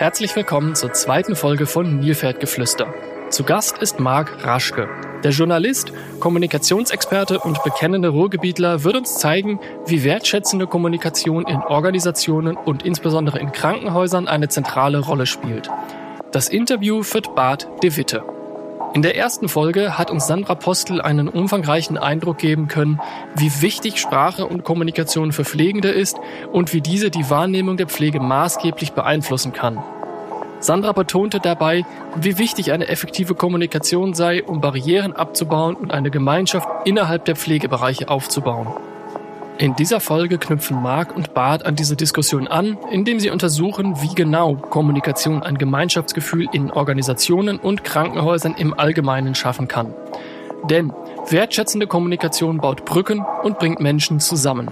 Herzlich willkommen zur zweiten Folge von Nilpferdgeflüster. Zu Gast ist Marc Raschke. Der Journalist, Kommunikationsexperte und bekennende Ruhrgebietler wird uns zeigen, wie wertschätzende Kommunikation in Organisationen und insbesondere in Krankenhäusern eine zentrale Rolle spielt. Das Interview führt Bart de Witte. In der ersten Folge hat uns Sandra Postel einen umfangreichen Eindruck geben können, wie wichtig Sprache und Kommunikation für Pflegende ist und wie diese die Wahrnehmung der Pflege maßgeblich beeinflussen kann. Sandra betonte dabei, wie wichtig eine effektive Kommunikation sei, um Barrieren abzubauen und eine Gemeinschaft innerhalb der Pflegebereiche aufzubauen. In dieser Folge knüpfen Marc und Bart an diese Diskussion an, indem sie untersuchen, wie genau Kommunikation ein Gemeinschaftsgefühl in Organisationen und Krankenhäusern im Allgemeinen schaffen kann. Denn wertschätzende Kommunikation baut Brücken und bringt Menschen zusammen.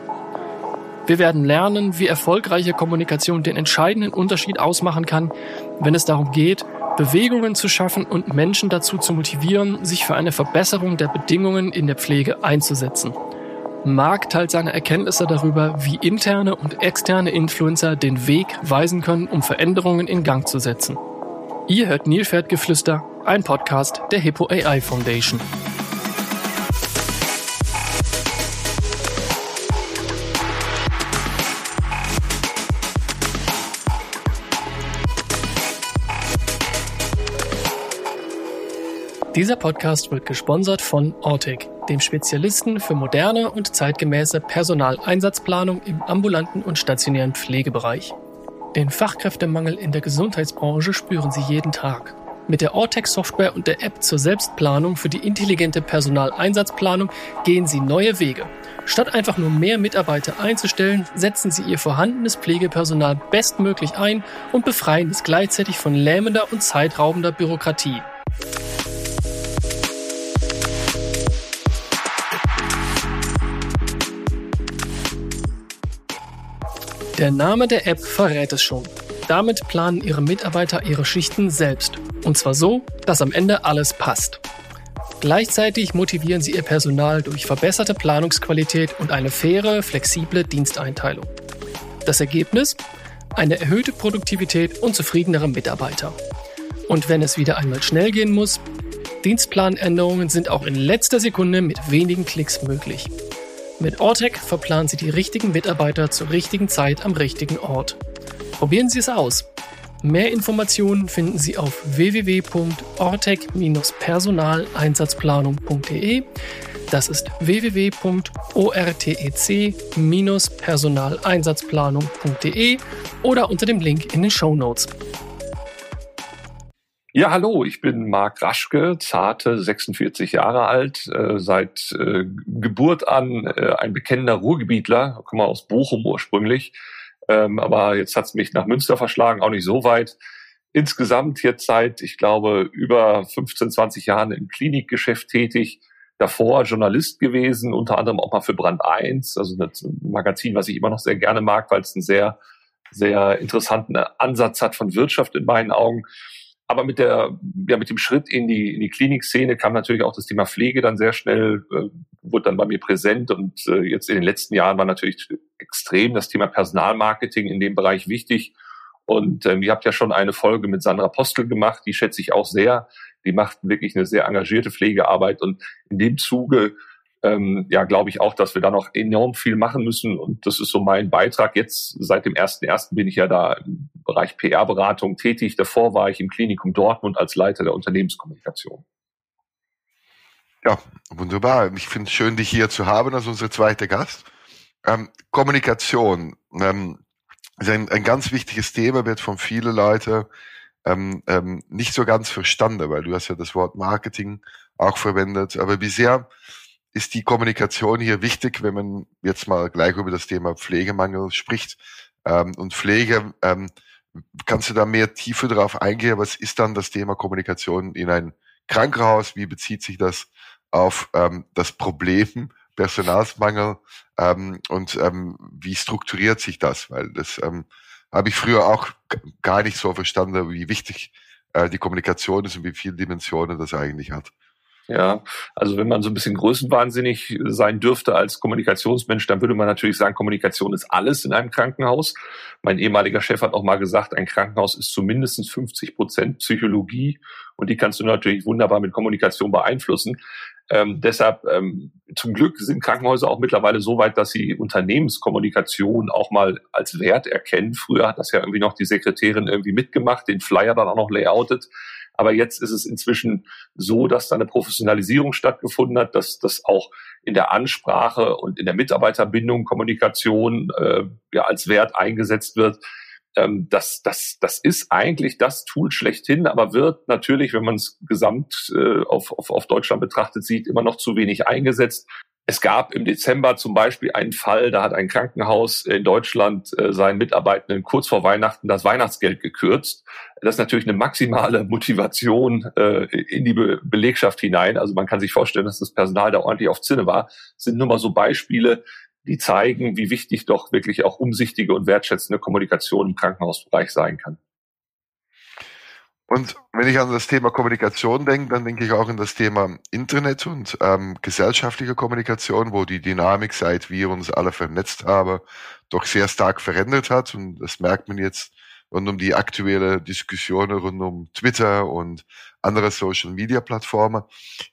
Wir werden lernen, wie erfolgreiche Kommunikation den entscheidenden Unterschied ausmachen kann, wenn es darum geht, Bewegungen zu schaffen und Menschen dazu zu motivieren, sich für eine Verbesserung der Bedingungen in der Pflege einzusetzen. Mark teilt seine Erkenntnisse darüber, wie interne und externe Influencer den Weg weisen können, um Veränderungen in Gang zu setzen. Ihr hört Nilpferdgeflüster, ein Podcast der Hippo AI Foundation. Dieser Podcast wird gesponsert von Ortec, dem Spezialisten für moderne und zeitgemäße Personaleinsatzplanung im ambulanten und stationären Pflegebereich. Den Fachkräftemangel in der Gesundheitsbranche spüren sie jeden Tag. Mit der Ortec-Software und der App zur Selbstplanung für die intelligente Personaleinsatzplanung gehen sie neue Wege. Statt einfach nur mehr Mitarbeiter einzustellen, setzen sie ihr vorhandenes Pflegepersonal bestmöglich ein und befreien es gleichzeitig von lähmender und zeitraubender Bürokratie. Der Name der App verrät es schon. Damit planen Ihre Mitarbeiter ihre Schichten selbst. Und zwar so, dass am Ende alles passt. Gleichzeitig motivieren Sie Ihr Personal durch verbesserte Planungsqualität und eine faire, flexible Diensteinteilung. Das Ergebnis? Eine erhöhte Produktivität und zufriedenere Mitarbeiter. Und wenn es wieder einmal schnell gehen muss, Dienstplanänderungen sind auch in letzter Sekunde mit wenigen Klicks möglich. Mit Ortec verplanen Sie die richtigen Mitarbeiter zur richtigen Zeit am richtigen Ort. Probieren Sie es aus. Mehr Informationen finden Sie auf www.ortec-personaleinsatzplanung.de. Das ist www.ortec-personaleinsatzplanung.de oder unter dem Link in den Show Notes. Ja, hallo, ich bin Marc Raschke, zarte 46 Jahre alt, äh, seit äh, Geburt an äh, ein bekennender Ruhrgebietler, komme aus Bochum ursprünglich, ähm, aber jetzt hat's mich nach Münster verschlagen, auch nicht so weit. Insgesamt jetzt seit, ich glaube, über 15, 20 Jahren im Klinikgeschäft tätig, davor Journalist gewesen, unter anderem auch mal für Brand 1, also ein Magazin, was ich immer noch sehr gerne mag, weil es einen sehr, sehr interessanten Ansatz hat von Wirtschaft in meinen Augen aber mit der, ja, mit dem Schritt in die, in die Klinikszene kam natürlich auch das Thema Pflege dann sehr schnell, äh, wurde dann bei mir präsent und äh, jetzt in den letzten Jahren war natürlich extrem das Thema Personalmarketing in dem Bereich wichtig. Und ähm, ihr habt ja schon eine Folge mit Sandra Postel gemacht, die schätze ich auch sehr. Die macht wirklich eine sehr engagierte Pflegearbeit und in dem Zuge ähm, ja, glaube ich auch, dass wir da noch enorm viel machen müssen. Und das ist so mein Beitrag. Jetzt seit dem ersten ersten bin ich ja da im Bereich PR-Beratung tätig. Davor war ich im Klinikum Dortmund als Leiter der Unternehmenskommunikation. Ja, wunderbar. Ich finde es schön, dich hier zu haben als unsere zweite Gast. Ähm, Kommunikation ähm, ist ein, ein ganz wichtiges Thema, wird von vielen Leuten ähm, ähm, nicht so ganz verstanden, weil du hast ja das Wort Marketing auch verwendet. Aber wie sehr ist die Kommunikation hier wichtig, wenn man jetzt mal gleich über das Thema Pflegemangel spricht. Ähm, und Pflege, ähm, kannst du da mehr Tiefe drauf eingehen? Was ist dann das Thema Kommunikation in ein Krankenhaus? Wie bezieht sich das auf ähm, das Problem Personalsmangel? Ähm, und ähm, wie strukturiert sich das? Weil das ähm, habe ich früher auch gar nicht so verstanden, wie wichtig äh, die Kommunikation ist und wie viele Dimensionen das eigentlich hat. Ja, also wenn man so ein bisschen größenwahnsinnig sein dürfte als Kommunikationsmensch, dann würde man natürlich sagen, Kommunikation ist alles in einem Krankenhaus. Mein ehemaliger Chef hat auch mal gesagt, ein Krankenhaus ist zumindest 50 Prozent Psychologie und die kannst du natürlich wunderbar mit Kommunikation beeinflussen. Ähm, deshalb ähm, zum Glück sind Krankenhäuser auch mittlerweile so weit, dass sie Unternehmenskommunikation auch mal als Wert erkennen. Früher hat das ja irgendwie noch die Sekretärin irgendwie mitgemacht, den Flyer dann auch noch layoutet. Aber jetzt ist es inzwischen so, dass da eine Professionalisierung stattgefunden hat, dass das auch in der Ansprache und in der Mitarbeiterbindung Kommunikation äh, ja als Wert eingesetzt wird. Ähm, das, das, das ist eigentlich das Tool schlechthin, aber wird natürlich, wenn man es gesamt äh, auf, auf, auf Deutschland betrachtet sieht, immer noch zu wenig eingesetzt. Es gab im Dezember zum Beispiel einen Fall, da hat ein Krankenhaus in Deutschland äh, seinen Mitarbeitenden kurz vor Weihnachten das Weihnachtsgeld gekürzt. Das ist natürlich eine maximale Motivation äh, in die Be Belegschaft hinein. Also man kann sich vorstellen, dass das Personal da ordentlich auf Zinne war. Das sind nur mal so Beispiele, die zeigen, wie wichtig doch wirklich auch umsichtige und wertschätzende Kommunikation im Krankenhausbereich sein kann. Und wenn ich an das Thema Kommunikation denke, dann denke ich auch an das Thema Internet und ähm, gesellschaftliche Kommunikation, wo die Dynamik, seit wir uns alle vernetzt haben, doch sehr stark verändert hat. Und das merkt man jetzt rund um die aktuelle Diskussion rund um Twitter und andere Social-Media-Plattformen.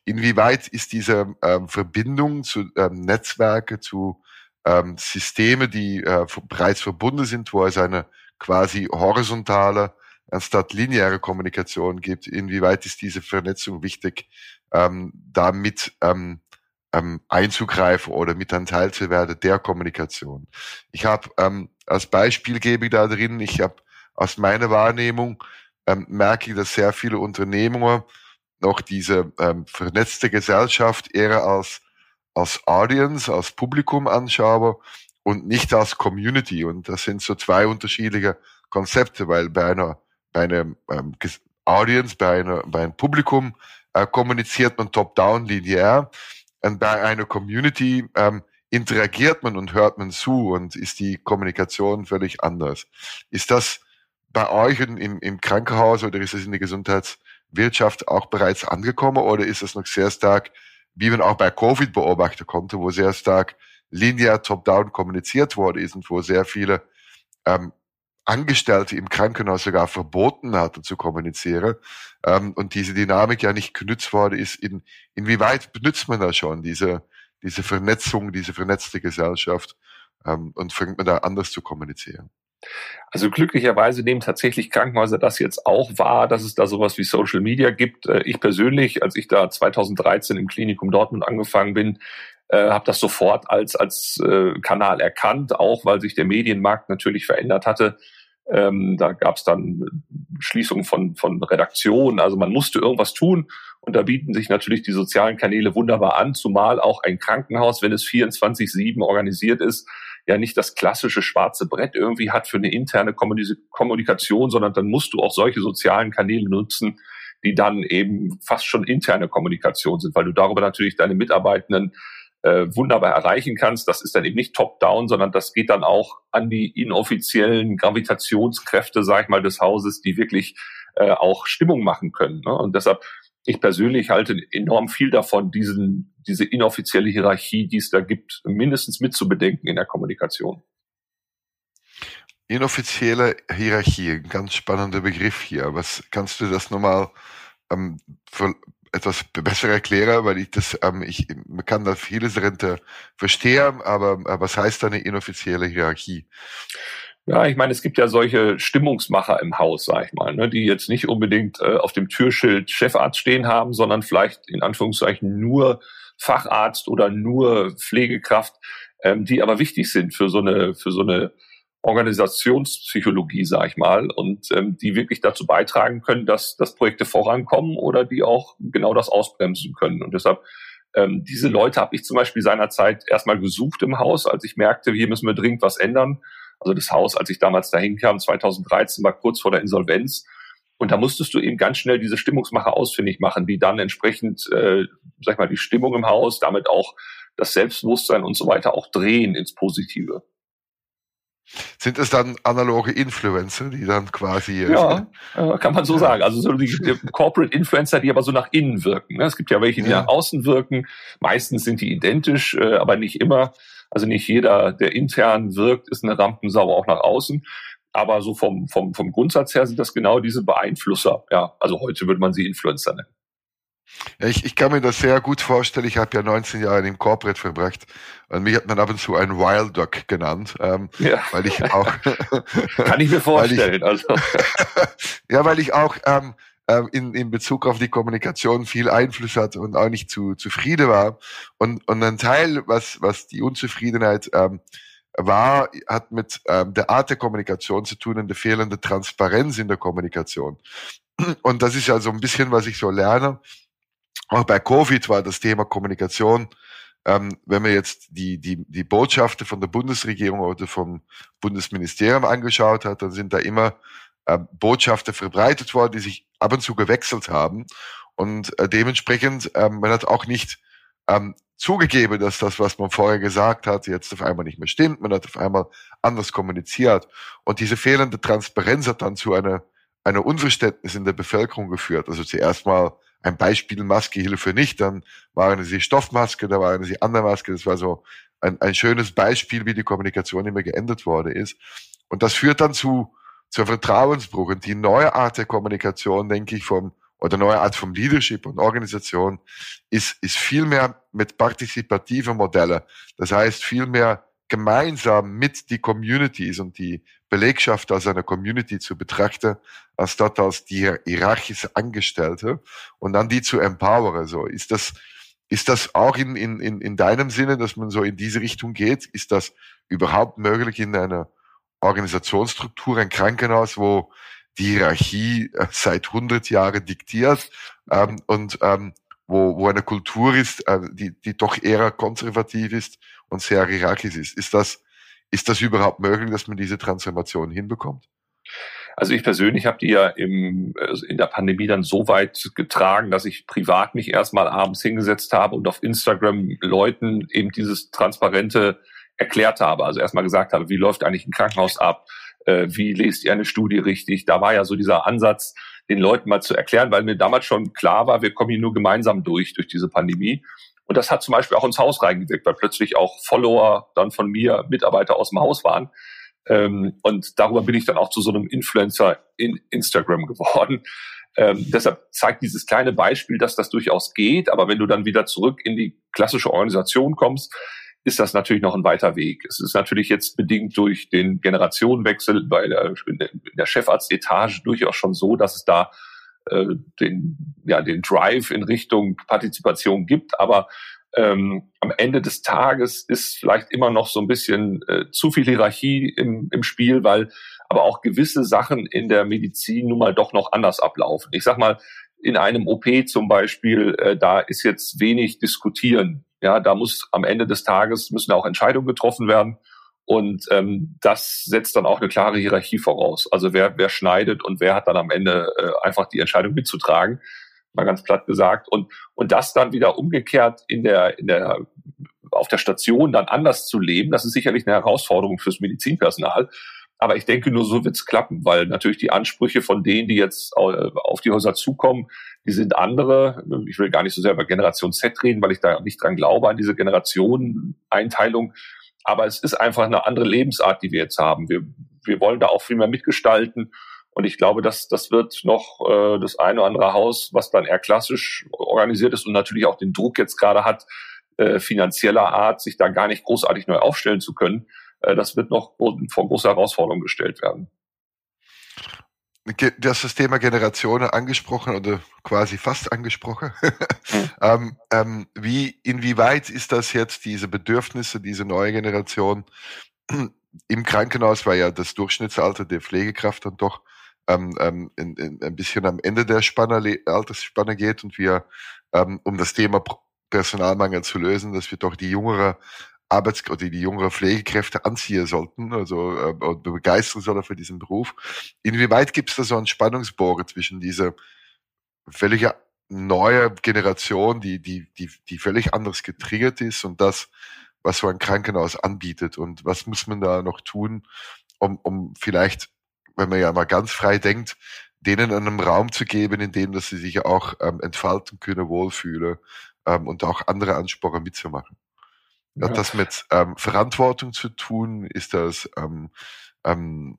Inwieweit ist diese ähm, Verbindung zu ähm, Netzwerke, zu ähm, Systeme, die äh, bereits verbunden sind, wo es eine quasi horizontale anstatt lineare Kommunikation gibt. Inwieweit ist diese Vernetzung wichtig, ähm, damit ähm, ähm, einzugreifen oder mit ein Teil zu werden der Kommunikation. Ich habe ähm, als Beispiel gebe ich da drin, ich habe aus meiner Wahrnehmung ähm, merke ich, dass sehr viele Unternehmer noch diese ähm, vernetzte Gesellschaft eher als als Audience, als Publikum anschaue und nicht als Community. Und das sind so zwei unterschiedliche Konzepte, weil bei einer bei einem ähm, Audience, bei, einer, bei einem Publikum äh, kommuniziert man top-down linear und bei einer Community ähm, interagiert man und hört man zu und ist die Kommunikation völlig anders. Ist das bei euch im, im Krankenhaus oder ist es in der Gesundheitswirtschaft auch bereits angekommen oder ist es noch sehr stark, wie man auch bei Covid beobachten konnte, wo sehr stark linear top-down kommuniziert wurde ist und wo sehr viele ähm, Angestellte im Krankenhaus sogar verboten hatte zu kommunizieren ähm, und diese Dynamik ja nicht genützt worden ist, in, inwieweit benutzt man da schon diese, diese Vernetzung, diese vernetzte Gesellschaft ähm, und fängt man da anders zu kommunizieren? Also glücklicherweise nehmen tatsächlich Krankenhäuser das jetzt auch wahr, dass es da sowas wie Social Media gibt. Äh, ich persönlich, als ich da 2013 im Klinikum Dortmund angefangen bin, äh, habe das sofort als als äh, Kanal erkannt, auch weil sich der Medienmarkt natürlich verändert hatte. Ähm, da gab es dann Schließungen von, von Redaktionen, also man musste irgendwas tun und da bieten sich natürlich die sozialen Kanäle wunderbar an, zumal auch ein Krankenhaus, wenn es 24-7 organisiert ist, ja nicht das klassische schwarze Brett irgendwie hat für eine interne Kommunikation, sondern dann musst du auch solche sozialen Kanäle nutzen, die dann eben fast schon interne Kommunikation sind, weil du darüber natürlich deine Mitarbeitenden äh, wunderbar erreichen kannst. Das ist dann eben nicht top-down, sondern das geht dann auch an die inoffiziellen Gravitationskräfte, sag ich mal, des Hauses, die wirklich äh, auch Stimmung machen können. Ne? Und deshalb, ich persönlich halte enorm viel davon, diesen, diese inoffizielle Hierarchie, die es da gibt, mindestens mitzubedenken in der Kommunikation. Inoffizielle Hierarchie, ganz spannender Begriff hier. Was kannst du das nochmal ähm, etwas besser erklären, weil ich das, ähm, ich kann da vieles darunter verstehen, aber, aber was heißt da eine inoffizielle Hierarchie? Ja, ich meine, es gibt ja solche Stimmungsmacher im Haus, sag ich mal, ne, die jetzt nicht unbedingt äh, auf dem Türschild Chefarzt stehen haben, sondern vielleicht in Anführungszeichen nur Facharzt oder nur Pflegekraft, ähm, die aber wichtig sind für so eine für so eine Organisationspsychologie, sage ich mal, und ähm, die wirklich dazu beitragen können, dass, dass Projekte vorankommen oder die auch genau das ausbremsen können. Und deshalb ähm, diese Leute habe ich zum Beispiel seinerzeit erstmal gesucht im Haus, als ich merkte, hier müssen wir dringend was ändern. Also das Haus, als ich damals dahin kam, 2013, war kurz vor der Insolvenz. Und da musstest du eben ganz schnell diese Stimmungsmacher ausfindig machen, die dann entsprechend, äh, sag ich mal, die Stimmung im Haus, damit auch das Selbstbewusstsein und so weiter auch drehen ins Positive. Sind es dann analoge Influencer, die dann quasi. Äh, ja, äh, kann man so ja. sagen. Also so die, die, Corporate Influencer, die aber so nach innen wirken. Ne? Es gibt ja welche, die ja. nach außen wirken. Meistens sind die identisch, äh, aber nicht immer. Also nicht jeder, der intern wirkt, ist eine Rampensau auch nach außen. Aber so vom, vom, vom Grundsatz her sind das genau diese Beeinflusser. Ja, also heute würde man sie Influencer nennen. Ich, ich kann mir das sehr gut vorstellen. Ich habe ja 19 Jahre im Corporate verbracht und mich hat man ab und zu ein Wild Dog genannt, ähm, ja. weil ich auch kann ich mir vorstellen. Ich, also. ja, weil ich auch ähm, ähm, in, in Bezug auf die Kommunikation viel Einfluss hatte und auch nicht zu zufrieden war. Und, und ein Teil, was, was die Unzufriedenheit ähm, war, hat mit ähm, der Art der Kommunikation zu tun und der fehlenden Transparenz in der Kommunikation. Und das ist ja so ein bisschen, was ich so lerne auch bei Covid war das Thema Kommunikation, ähm, wenn man jetzt die, die, die Botschaften von der Bundesregierung oder vom Bundesministerium angeschaut hat, dann sind da immer ähm, Botschaften verbreitet worden, die sich ab und zu gewechselt haben. Und äh, dementsprechend, ähm, man hat auch nicht ähm, zugegeben, dass das, was man vorher gesagt hat, jetzt auf einmal nicht mehr stimmt. Man hat auf einmal anders kommuniziert. Und diese fehlende Transparenz hat dann zu einer, einer Unverständnis in der Bevölkerung geführt. Also zuerst mal ein Beispiel Maske Hilfe nicht, dann waren sie Stoffmaske, da waren sie andere Maske. Das war so ein, ein schönes Beispiel, wie die Kommunikation immer geändert worden ist. Und das führt dann zu, zu Vertrauensbruch. Und die neue Art der Kommunikation, denke ich, vom, oder neue Art vom Leadership und Organisation ist, ist viel mehr mit partizipativen Modellen. Das heißt, viel mehr gemeinsam mit die Communities und die Belegschaft als eine Community zu betrachten, anstatt als die hierarchische Angestellte und dann die zu empowern. So ist das, ist das auch in, in, in, in deinem Sinne, dass man so in diese Richtung geht? Ist das überhaupt möglich in einer Organisationsstruktur, ein Krankenhaus, wo die Hierarchie äh, seit 100 Jahren diktiert ähm, und ähm, wo, wo eine Kultur ist, äh, die, die doch eher konservativ ist und sehr hierarchisch ist. Ist das, ist das überhaupt möglich, dass man diese Transformation hinbekommt? Also ich persönlich habe die ja im, also in der Pandemie dann so weit getragen, dass ich privat mich erstmal abends hingesetzt habe und auf Instagram Leuten eben dieses transparente erklärt habe. Also erstmal gesagt habe, wie läuft eigentlich ein Krankenhaus ab? Äh, wie lest ihr eine Studie richtig? Da war ja so dieser Ansatz, den Leuten mal zu erklären, weil mir damals schon klar war, wir kommen hier nur gemeinsam durch, durch diese Pandemie. Und das hat zum Beispiel auch ins Haus reingewirkt, weil plötzlich auch Follower dann von mir, Mitarbeiter aus dem Haus waren. Ähm, und darüber bin ich dann auch zu so einem Influencer in Instagram geworden. Ähm, deshalb zeigt dieses kleine Beispiel, dass das durchaus geht. Aber wenn du dann wieder zurück in die klassische Organisation kommst, ist das natürlich noch ein weiter Weg. Es ist natürlich jetzt bedingt durch den Generationenwechsel bei der, in der Chefarztetage durchaus schon so, dass es da äh, den, ja, den Drive in Richtung Partizipation gibt. Aber ähm, am Ende des Tages ist vielleicht immer noch so ein bisschen äh, zu viel Hierarchie im, im Spiel, weil aber auch gewisse Sachen in der Medizin nun mal doch noch anders ablaufen. Ich sag mal, in einem OP zum Beispiel, äh, da ist jetzt wenig diskutieren. Ja, da muss am Ende des Tages müssen auch Entscheidungen getroffen werden. Und ähm, das setzt dann auch eine klare Hierarchie voraus. Also wer, wer schneidet und wer hat dann am Ende äh, einfach die Entscheidung mitzutragen, mal ganz platt gesagt. Und, und das dann wieder umgekehrt in der, in der, auf der Station dann anders zu leben, das ist sicherlich eine Herausforderung fürs Medizinpersonal. Aber ich denke, nur so wird's klappen, weil natürlich die Ansprüche von denen, die jetzt auf die Häuser zukommen, die sind andere. Ich will gar nicht so sehr über Generation Z reden, weil ich da nicht dran glaube, an diese Generationeneinteilung. Aber es ist einfach eine andere Lebensart, die wir jetzt haben. Wir, wir wollen da auch viel mehr mitgestalten. Und ich glaube, dass das wird noch äh, das eine oder andere Haus, was dann eher klassisch organisiert ist und natürlich auch den Druck jetzt gerade hat, äh, finanzieller Art, sich da gar nicht großartig neu aufstellen zu können. Äh, das wird noch vor große Herausforderungen gestellt werden das, das Thema Generationen angesprochen oder quasi fast angesprochen. Mhm. ähm, ähm, wie, inwieweit ist das jetzt diese Bedürfnisse, diese neue Generation im Krankenhaus, weil ja das Durchschnittsalter der Pflegekraft dann doch ähm, ähm, in, in, ein bisschen am Ende der Spanner, Altersspanne geht und wir, ähm, um das Thema Personalmangel zu lösen, dass wir doch die jüngere Arbeits- oder die jüngere Pflegekräfte anziehen sollten, also äh, begeistern sollen für diesen Beruf. Inwieweit gibt es da so einen Spannungsbogen zwischen dieser völlig neue Generation, die, die, die, die völlig anders getriggert ist und das, was so ein Krankenhaus anbietet und was muss man da noch tun, um, um vielleicht, wenn man ja mal ganz frei denkt, denen einen Raum zu geben, in dem, dass sie sich auch ähm, entfalten können, wohlfühlen ähm, und auch andere Ansporen mitzumachen. Ja. Hat das mit ähm, Verantwortung zu tun? Ist das ähm, ähm,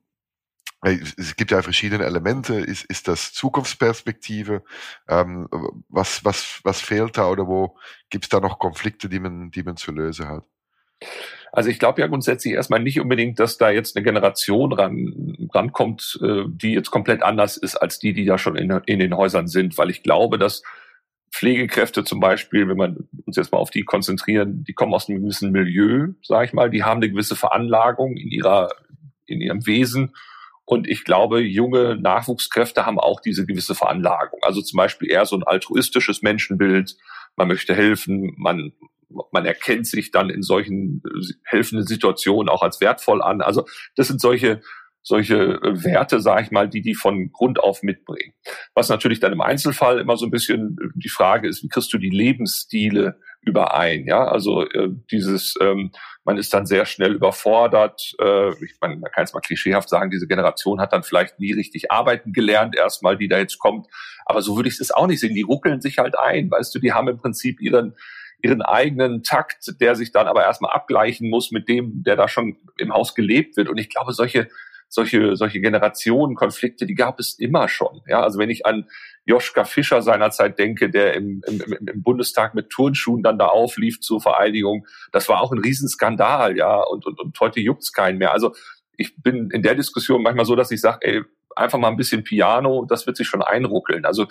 es gibt ja verschiedene Elemente. Ist, ist das Zukunftsperspektive? Ähm, was, was, was fehlt da oder wo gibt es da noch Konflikte, die man, die man zu lösen hat? Also ich glaube ja grundsätzlich erstmal nicht unbedingt, dass da jetzt eine Generation ran, rankommt, äh, die jetzt komplett anders ist als die, die da schon in, in den Häusern sind, weil ich glaube, dass Pflegekräfte zum Beispiel, wenn man uns jetzt mal auf die konzentrieren, die kommen aus einem gewissen Milieu, sage ich mal, die haben eine gewisse Veranlagung in ihrer in ihrem Wesen und ich glaube, junge Nachwuchskräfte haben auch diese gewisse Veranlagung. Also zum Beispiel eher so ein altruistisches Menschenbild. Man möchte helfen, man man erkennt sich dann in solchen helfenden Situationen auch als wertvoll an. Also das sind solche solche äh, Werte, sage ich mal, die die von Grund auf mitbringen. Was natürlich dann im Einzelfall immer so ein bisschen äh, die Frage ist, wie kriegst du die Lebensstile überein? Ja, also äh, dieses, ähm, man ist dann sehr schnell überfordert. Äh, ich meine, man kann es mal klischeehaft sagen, diese Generation hat dann vielleicht nie richtig arbeiten gelernt, erstmal, die da jetzt kommt. Aber so würde ich es auch nicht sehen. Die ruckeln sich halt ein, weißt du, die haben im Prinzip ihren ihren eigenen Takt, der sich dann aber erstmal abgleichen muss mit dem, der da schon im Haus gelebt wird. Und ich glaube, solche, solche, solche Generationenkonflikte, die gab es immer schon. Ja, also wenn ich an Joschka Fischer seinerzeit denke, der im, im, im Bundestag mit Turnschuhen dann da auflief zur Vereidigung, das war auch ein Riesenskandal, ja, und, und, und heute juckt's keinen mehr. Also ich bin in der Diskussion manchmal so, dass ich sage, ey, einfach mal ein bisschen Piano, das wird sich schon einruckeln. Also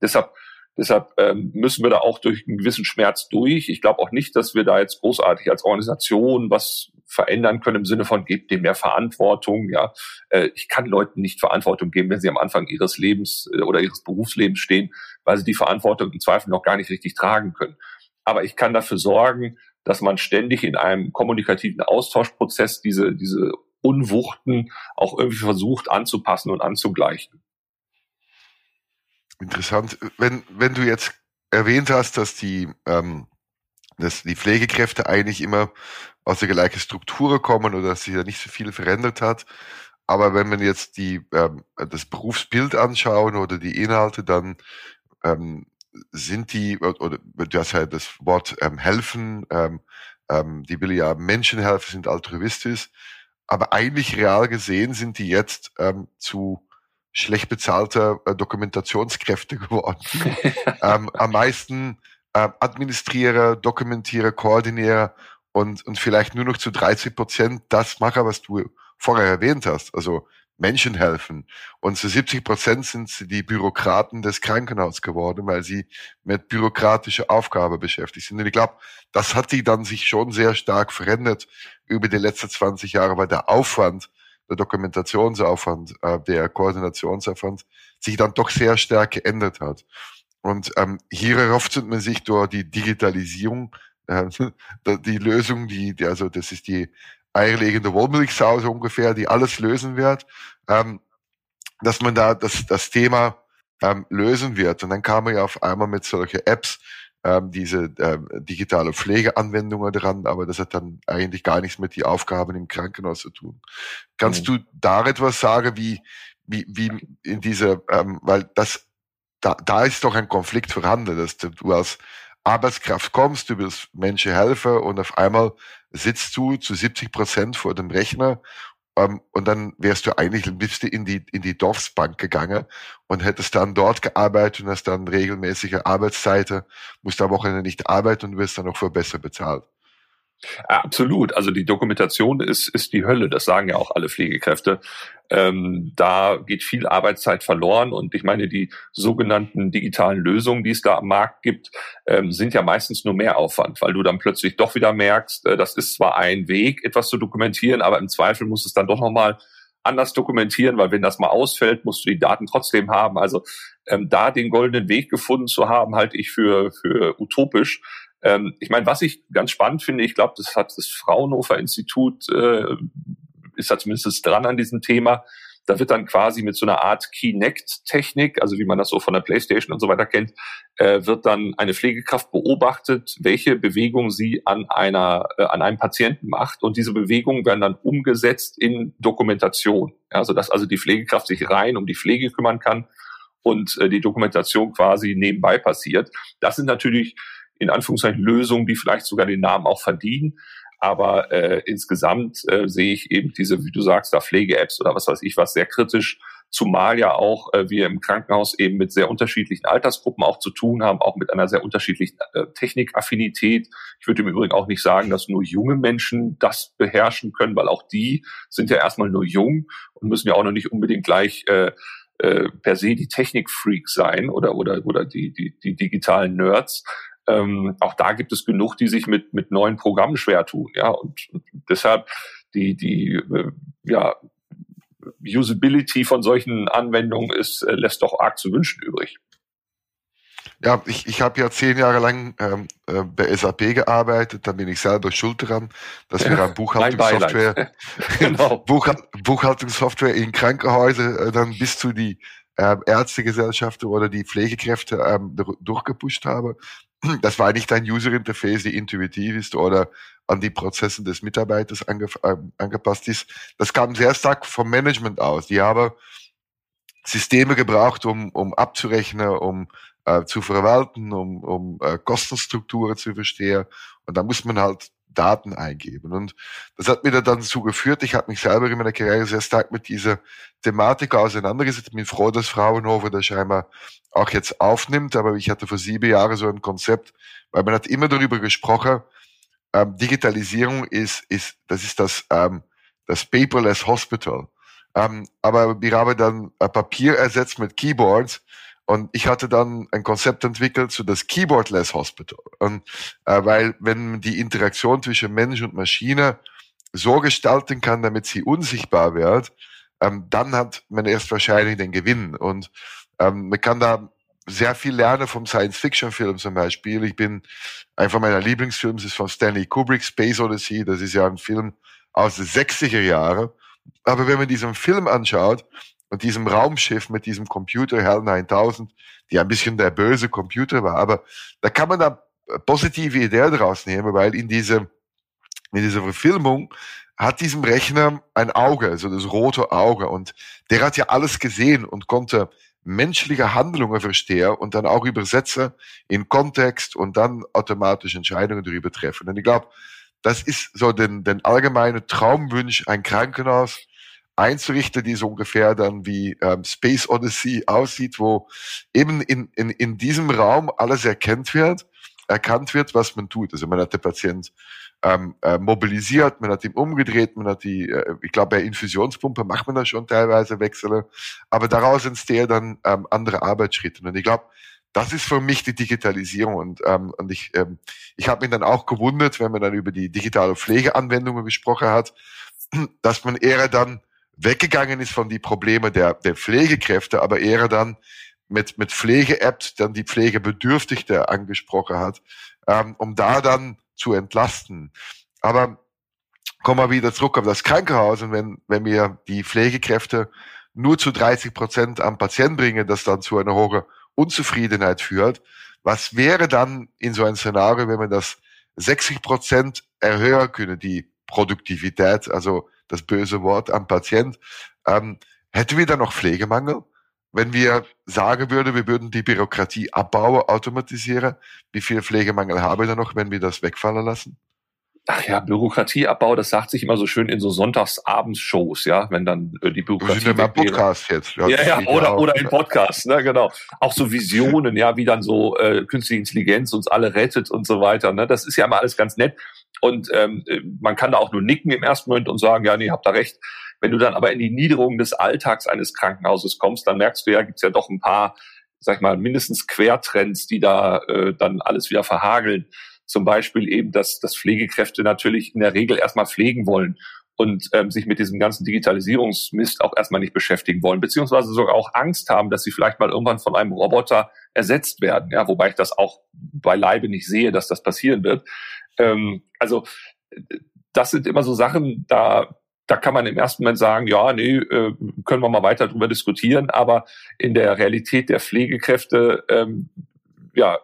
deshalb Deshalb ähm, müssen wir da auch durch einen gewissen Schmerz durch. Ich glaube auch nicht, dass wir da jetzt großartig als Organisation was verändern können im Sinne von, gebt dem mehr Verantwortung. Ja, äh, ich kann Leuten nicht Verantwortung geben, wenn sie am Anfang ihres Lebens äh, oder ihres Berufslebens stehen, weil sie die Verantwortung im Zweifel noch gar nicht richtig tragen können. Aber ich kann dafür sorgen, dass man ständig in einem kommunikativen Austauschprozess diese, diese Unwuchten auch irgendwie versucht anzupassen und anzugleichen. Interessant. Wenn, wenn du jetzt erwähnt hast, dass die, ähm, dass die Pflegekräfte eigentlich immer aus der gleichen Struktur kommen oder dass sich da nicht so viel verändert hat. Aber wenn man jetzt die, ähm, das Berufsbild anschauen oder die Inhalte, dann ähm, sind die, oder du hast halt das Wort ähm, helfen, ähm, ähm, die will ja Menschen helfen, sind altruistisch, aber eigentlich real gesehen sind die jetzt ähm, zu schlecht bezahlte äh, Dokumentationskräfte geworden. ähm, am meisten äh, Administrierer, Dokumentierer, Koordinierer und, und vielleicht nur noch zu 30 Prozent das machen, was du vorher erwähnt hast. Also Menschen helfen. Und zu 70 Prozent sind sie die Bürokraten des Krankenhauses geworden, weil sie mit bürokratischer Aufgabe beschäftigt sind. Und ich glaube, das hat die dann sich schon sehr stark verändert über die letzten 20 Jahre, weil der Aufwand der Dokumentationsaufwand, äh, der Koordinationsaufwand sich dann doch sehr stark geändert hat. Und ähm, hier erhofft man sich durch die Digitalisierung äh, die Lösung, die, die, also das ist die eierlegende Wollmilchsau so ungefähr, die alles lösen wird, ähm, dass man da das, das Thema ähm, lösen wird. Und dann kam man ja auf einmal mit solchen Apps, ähm, diese ähm, digitale Pflegeanwendungen dran, aber das hat dann eigentlich gar nichts mit die Aufgaben im Krankenhaus zu tun. Kannst mhm. du da etwas sagen, wie, wie, wie in dieser, ähm, weil das, da, da ist doch ein Konflikt vorhanden, dass du, du als Arbeitskraft kommst, du willst Menschen helfen und auf einmal sitzt du zu 70 Prozent vor dem Rechner ähm, und dann wärst du eigentlich bist du in die, in die Dorfsbank gegangen und hättest dann dort gearbeitet und hast dann regelmäßige Arbeitszeiten, musst am Wochenende nicht arbeiten und wirst dann auch für besser bezahlt. Absolut. Also die Dokumentation ist, ist die Hölle. Das sagen ja auch alle Pflegekräfte. Ähm, da geht viel Arbeitszeit verloren. Und ich meine, die sogenannten digitalen Lösungen, die es da am Markt gibt, ähm, sind ja meistens nur mehr Aufwand, weil du dann plötzlich doch wieder merkst, äh, das ist zwar ein Weg, etwas zu dokumentieren, aber im Zweifel muss es dann doch nochmal anders dokumentieren, weil wenn das mal ausfällt, musst du die Daten trotzdem haben. Also ähm, da den goldenen Weg gefunden zu haben, halte ich für, für utopisch. Ähm, ich meine, was ich ganz spannend finde, ich glaube, das hat das Fraunhofer Institut, äh, ist da zumindest dran an diesem Thema. Da wird dann quasi mit so einer Art Kinect-Technik, also wie man das so von der Playstation und so weiter kennt, äh, wird dann eine Pflegekraft beobachtet, welche Bewegung sie an einer äh, an einem Patienten macht und diese Bewegungen werden dann umgesetzt in Dokumentation, ja, sodass also die Pflegekraft sich rein um die Pflege kümmern kann und äh, die Dokumentation quasi nebenbei passiert. Das sind natürlich in Anführungszeichen Lösungen, die vielleicht sogar den Namen auch verdienen. Aber äh, insgesamt äh, sehe ich eben diese, wie du sagst, da Pflege-Apps oder was weiß ich was sehr kritisch, zumal ja auch äh, wir im Krankenhaus eben mit sehr unterschiedlichen Altersgruppen auch zu tun haben, auch mit einer sehr unterschiedlichen äh, Technikaffinität. Ich würde im Übrigen auch nicht sagen, dass nur junge Menschen das beherrschen können, weil auch die sind ja erstmal nur jung und müssen ja auch noch nicht unbedingt gleich äh, äh, per se die Technikfreaks sein oder oder oder die die die digitalen Nerds. Ähm, auch da gibt es genug, die sich mit mit neuen Programmen schwer tun, ja und, und deshalb die die äh, ja Usability von solchen Anwendungen ist äh, lässt doch arg zu wünschen übrig. Ja, ich, ich habe ja zehn Jahre lang ähm, äh, bei SAP gearbeitet, da bin ich selber schuld dran, dass wir dann Buchhaltungssoftware, genau. Buch, Buchhaltungssoftware in Krankenhäuser äh, dann bis zu die äh, Ärztegesellschaften oder die Pflegekräfte ähm, durchgepusht haben. Das war nicht ein User-Interface, die intuitiv ist oder an die Prozesse des Mitarbeiters ange, äh, angepasst ist. Das kam sehr stark vom Management aus. Die haben Systeme gebraucht, um, um abzurechnen, um äh, zu verwalten, um, um äh, Kostenstrukturen zu verstehen. Und da muss man halt Daten eingeben. Und das hat mir dann dazu geführt, ich habe mich selber in meiner Karriere sehr stark mit dieser Thematik auseinandergesetzt. Ich bin froh, dass Fraunhofer das scheinbar auch jetzt aufnimmt, aber ich hatte vor sieben Jahren so ein Konzept, weil man hat immer darüber gesprochen, ähm, Digitalisierung ist, ist, das ist das, ähm, das Paperless Hospital. Ähm, aber wir haben dann Papier ersetzt mit Keyboards und ich hatte dann ein Konzept entwickelt zu das Keyboardless Hospital. Und, äh, weil wenn die Interaktion zwischen Mensch und Maschine so gestalten kann, damit sie unsichtbar wird, ähm, dann hat man erst wahrscheinlich den Gewinn. Und ähm, man kann da sehr viel lernen vom Science-Fiction-Film zum Beispiel. Ich bin, einfach meiner Lieblingsfilms ist von Stanley Kubrick, Space Odyssey. Das ist ja ein Film aus den 60er Jahren. Aber wenn man diesen Film anschaut, und diesem Raumschiff mit diesem Computer HAL 9000, die ein bisschen der böse Computer war. Aber da kann man da positive Ideen draus nehmen, weil in diese, in dieser Verfilmung hat diesem Rechner ein Auge, also das rote Auge. Und der hat ja alles gesehen und konnte menschliche Handlungen verstehen und dann auch übersetzen in Kontext und dann automatisch Entscheidungen darüber treffen. Und ich glaube, das ist so den, den allgemeinen Traumwunsch, ein Krankenhaus, einzurichten, die so ungefähr dann wie ähm, Space Odyssey aussieht, wo eben in, in, in diesem Raum alles erkennt wird, erkannt wird, was man tut. Also man hat den Patient ähm, äh, mobilisiert, man hat ihn umgedreht, man hat die, äh, ich glaube bei Infusionspumpe macht man das schon teilweise Wechsel, aber daraus entstehen dann ähm, andere Arbeitsschritte. Und ich glaube, das ist für mich die Digitalisierung und, ähm, und ich, ähm, ich habe mich dann auch gewundert, wenn man dann über die digitale Pflegeanwendungen gesprochen hat, dass man eher dann weggegangen ist von die Probleme der, der Pflegekräfte, aber eher dann mit, mit Pflege-Apps dann die Pflegebedürftigte angesprochen hat, ähm, um da dann zu entlasten. Aber kommen wir wieder zurück auf das Krankenhaus und wenn, wenn wir die Pflegekräfte nur zu 30 Prozent am Patienten bringen, das dann zu einer hohen Unzufriedenheit führt, was wäre dann in so einem Szenario, wenn man das 60 Prozent erhöhen können, die Produktivität, also das böse Wort am Patient. Ähm, hätten wir da noch Pflegemangel? Wenn wir sagen würden, wir würden die Bürokratie abbauen, automatisieren, wie viel Pflegemangel haben wir da noch, wenn wir das wegfallen lassen? Ach ja, Bürokratieabbau, das sagt sich immer so schön in so Sonntagsabends-Shows, ja, wenn dann äh, die Bürokratie. Wir sind ja Podcast jetzt. Ja, ja, ja oder, oder in Podcast, ne, genau. Auch so Visionen, ja, wie dann so äh, künstliche Intelligenz uns alle rettet und so weiter. Ne? Das ist ja immer alles ganz nett. Und ähm, man kann da auch nur nicken im ersten Moment und sagen, ja, nee, habt da recht. Wenn du dann aber in die Niederung des Alltags eines Krankenhauses kommst, dann merkst du ja, gibt's ja doch ein paar, sag ich mal, mindestens Quertrends, die da äh, dann alles wieder verhageln. Zum Beispiel eben, dass, dass Pflegekräfte natürlich in der Regel erstmal pflegen wollen und ähm, sich mit diesem ganzen Digitalisierungsmist auch erstmal nicht beschäftigen wollen, beziehungsweise sogar auch Angst haben, dass sie vielleicht mal irgendwann von einem Roboter ersetzt werden. Ja, wobei ich das auch beileibe nicht sehe, dass das passieren wird. Ähm, also das sind immer so Sachen, da da kann man im ersten Moment sagen, ja, nee, äh, können wir mal weiter drüber diskutieren, aber in der Realität der Pflegekräfte, ähm, ja,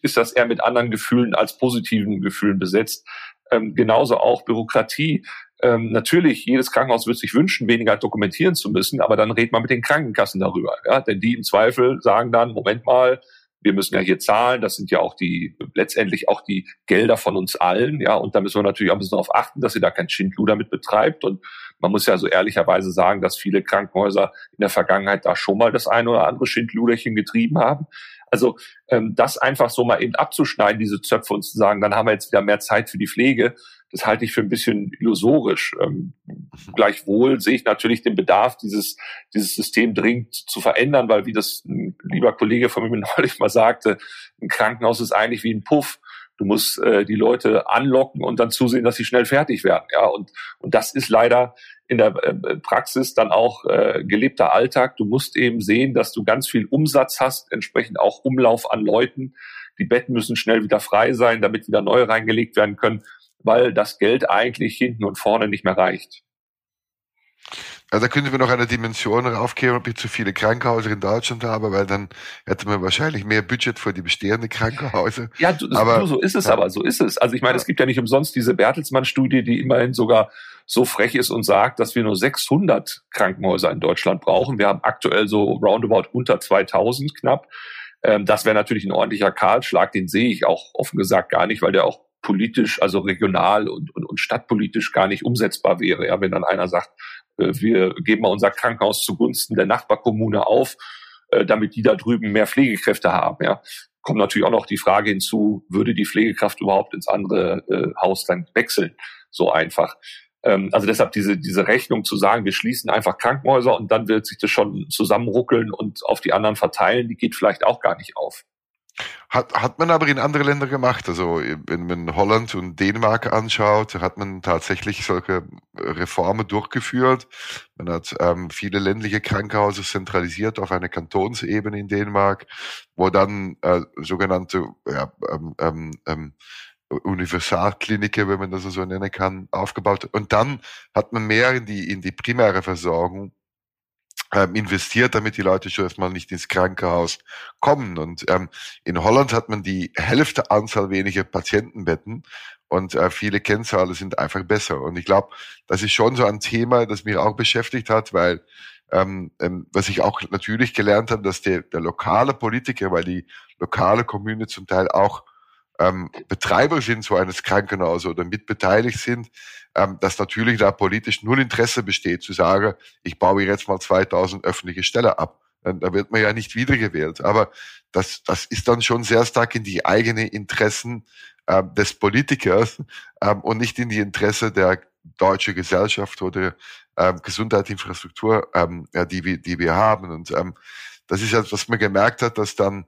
ist das eher mit anderen Gefühlen als positiven Gefühlen besetzt. Ähm, genauso auch Bürokratie. Ähm, natürlich, jedes Krankenhaus wird sich wünschen, weniger dokumentieren zu müssen, aber dann redet man mit den Krankenkassen darüber. Ja? Denn die im Zweifel sagen dann, Moment mal, wir müssen ja hier zahlen, das sind ja auch die, letztendlich auch die Gelder von uns allen, ja, und da müssen wir natürlich auch ein bisschen darauf achten, dass sie da kein Schindluder mit betreibt und man muss ja so ehrlicherweise sagen, dass viele Krankenhäuser in der Vergangenheit da schon mal das eine oder andere Schindluderchen getrieben haben. Also ähm, das einfach so mal eben abzuschneiden, diese Zöpfe und zu sagen, dann haben wir jetzt wieder mehr Zeit für die Pflege, das halte ich für ein bisschen illusorisch. Ähm, gleichwohl sehe ich natürlich den Bedarf, dieses, dieses System dringend zu verändern, weil wie das ein lieber Kollege von mir neulich mal sagte, ein Krankenhaus ist eigentlich wie ein Puff. Du musst äh, die Leute anlocken und dann zusehen, dass sie schnell fertig werden. Ja, und, und das ist leider in der äh, Praxis dann auch äh, gelebter Alltag. Du musst eben sehen, dass du ganz viel Umsatz hast, entsprechend auch Umlauf an Leuten. Die Betten müssen schnell wieder frei sein, damit wieder neue reingelegt werden können, weil das Geld eigentlich hinten und vorne nicht mehr reicht. Also da könnten wir noch eine Dimension raufgehen, ob ich zu viele Krankenhäuser in Deutschland habe, weil dann hätte man wahrscheinlich mehr Budget für die bestehenden Krankenhäuser. Ja, du, aber, so ist es ja. aber, so ist es. Also ich meine, es gibt ja nicht umsonst diese Bertelsmann-Studie, die immerhin sogar so frech ist und sagt, dass wir nur 600 Krankenhäuser in Deutschland brauchen. Wir haben aktuell so roundabout unter 2000 knapp. Ähm, das wäre natürlich ein ordentlicher Kahlschlag, den sehe ich auch offen gesagt gar nicht, weil der auch politisch, also regional und, und, und stadtpolitisch gar nicht umsetzbar wäre. Ja, wenn dann einer sagt, äh, wir geben mal unser Krankenhaus zugunsten der Nachbarkommune auf, äh, damit die da drüben mehr Pflegekräfte haben. Ja. Kommt natürlich auch noch die Frage hinzu, würde die Pflegekraft überhaupt ins andere äh, Haus dann wechseln? So einfach. Ähm, also deshalb diese, diese Rechnung zu sagen, wir schließen einfach Krankenhäuser und dann wird sich das schon zusammenruckeln und auf die anderen verteilen, die geht vielleicht auch gar nicht auf. Hat, hat man aber in andere Länder gemacht. Also wenn man Holland und Dänemark anschaut, hat man tatsächlich solche Reformen durchgeführt. Man hat ähm, viele ländliche Krankenhäuser zentralisiert auf einer Kantonsebene in Dänemark, wo dann äh, sogenannte ja, ähm, ähm, ähm Universalkliniken, wenn man das so nennen kann, aufgebaut. Und dann hat man mehr in die, in die primäre Versorgung ähm, investiert, damit die Leute schon erstmal nicht ins Krankenhaus kommen. Und ähm, in Holland hat man die Hälfte Anzahl weniger Patientenbetten und äh, viele Kennzahlen sind einfach besser. Und ich glaube, das ist schon so ein Thema, das mich auch beschäftigt hat, weil ähm, ähm, was ich auch natürlich gelernt habe, dass der, der lokale Politiker, weil die lokale Kommune zum Teil auch ähm, Betreiber sind so eines Krankenhauses oder mitbeteiligt sind, ähm, dass natürlich da politisch null Interesse besteht, zu sagen, ich baue jetzt mal 2000 öffentliche Stellen ab. Da wird man ja nicht wiedergewählt. Aber das, das ist dann schon sehr stark in die eigenen Interessen äh, des Politikers ähm, und nicht in die Interesse der deutschen Gesellschaft oder ähm, Gesundheitsinfrastruktur, ähm, ja, die, wir, die wir haben. Und ähm, das ist etwas, was man gemerkt hat, dass dann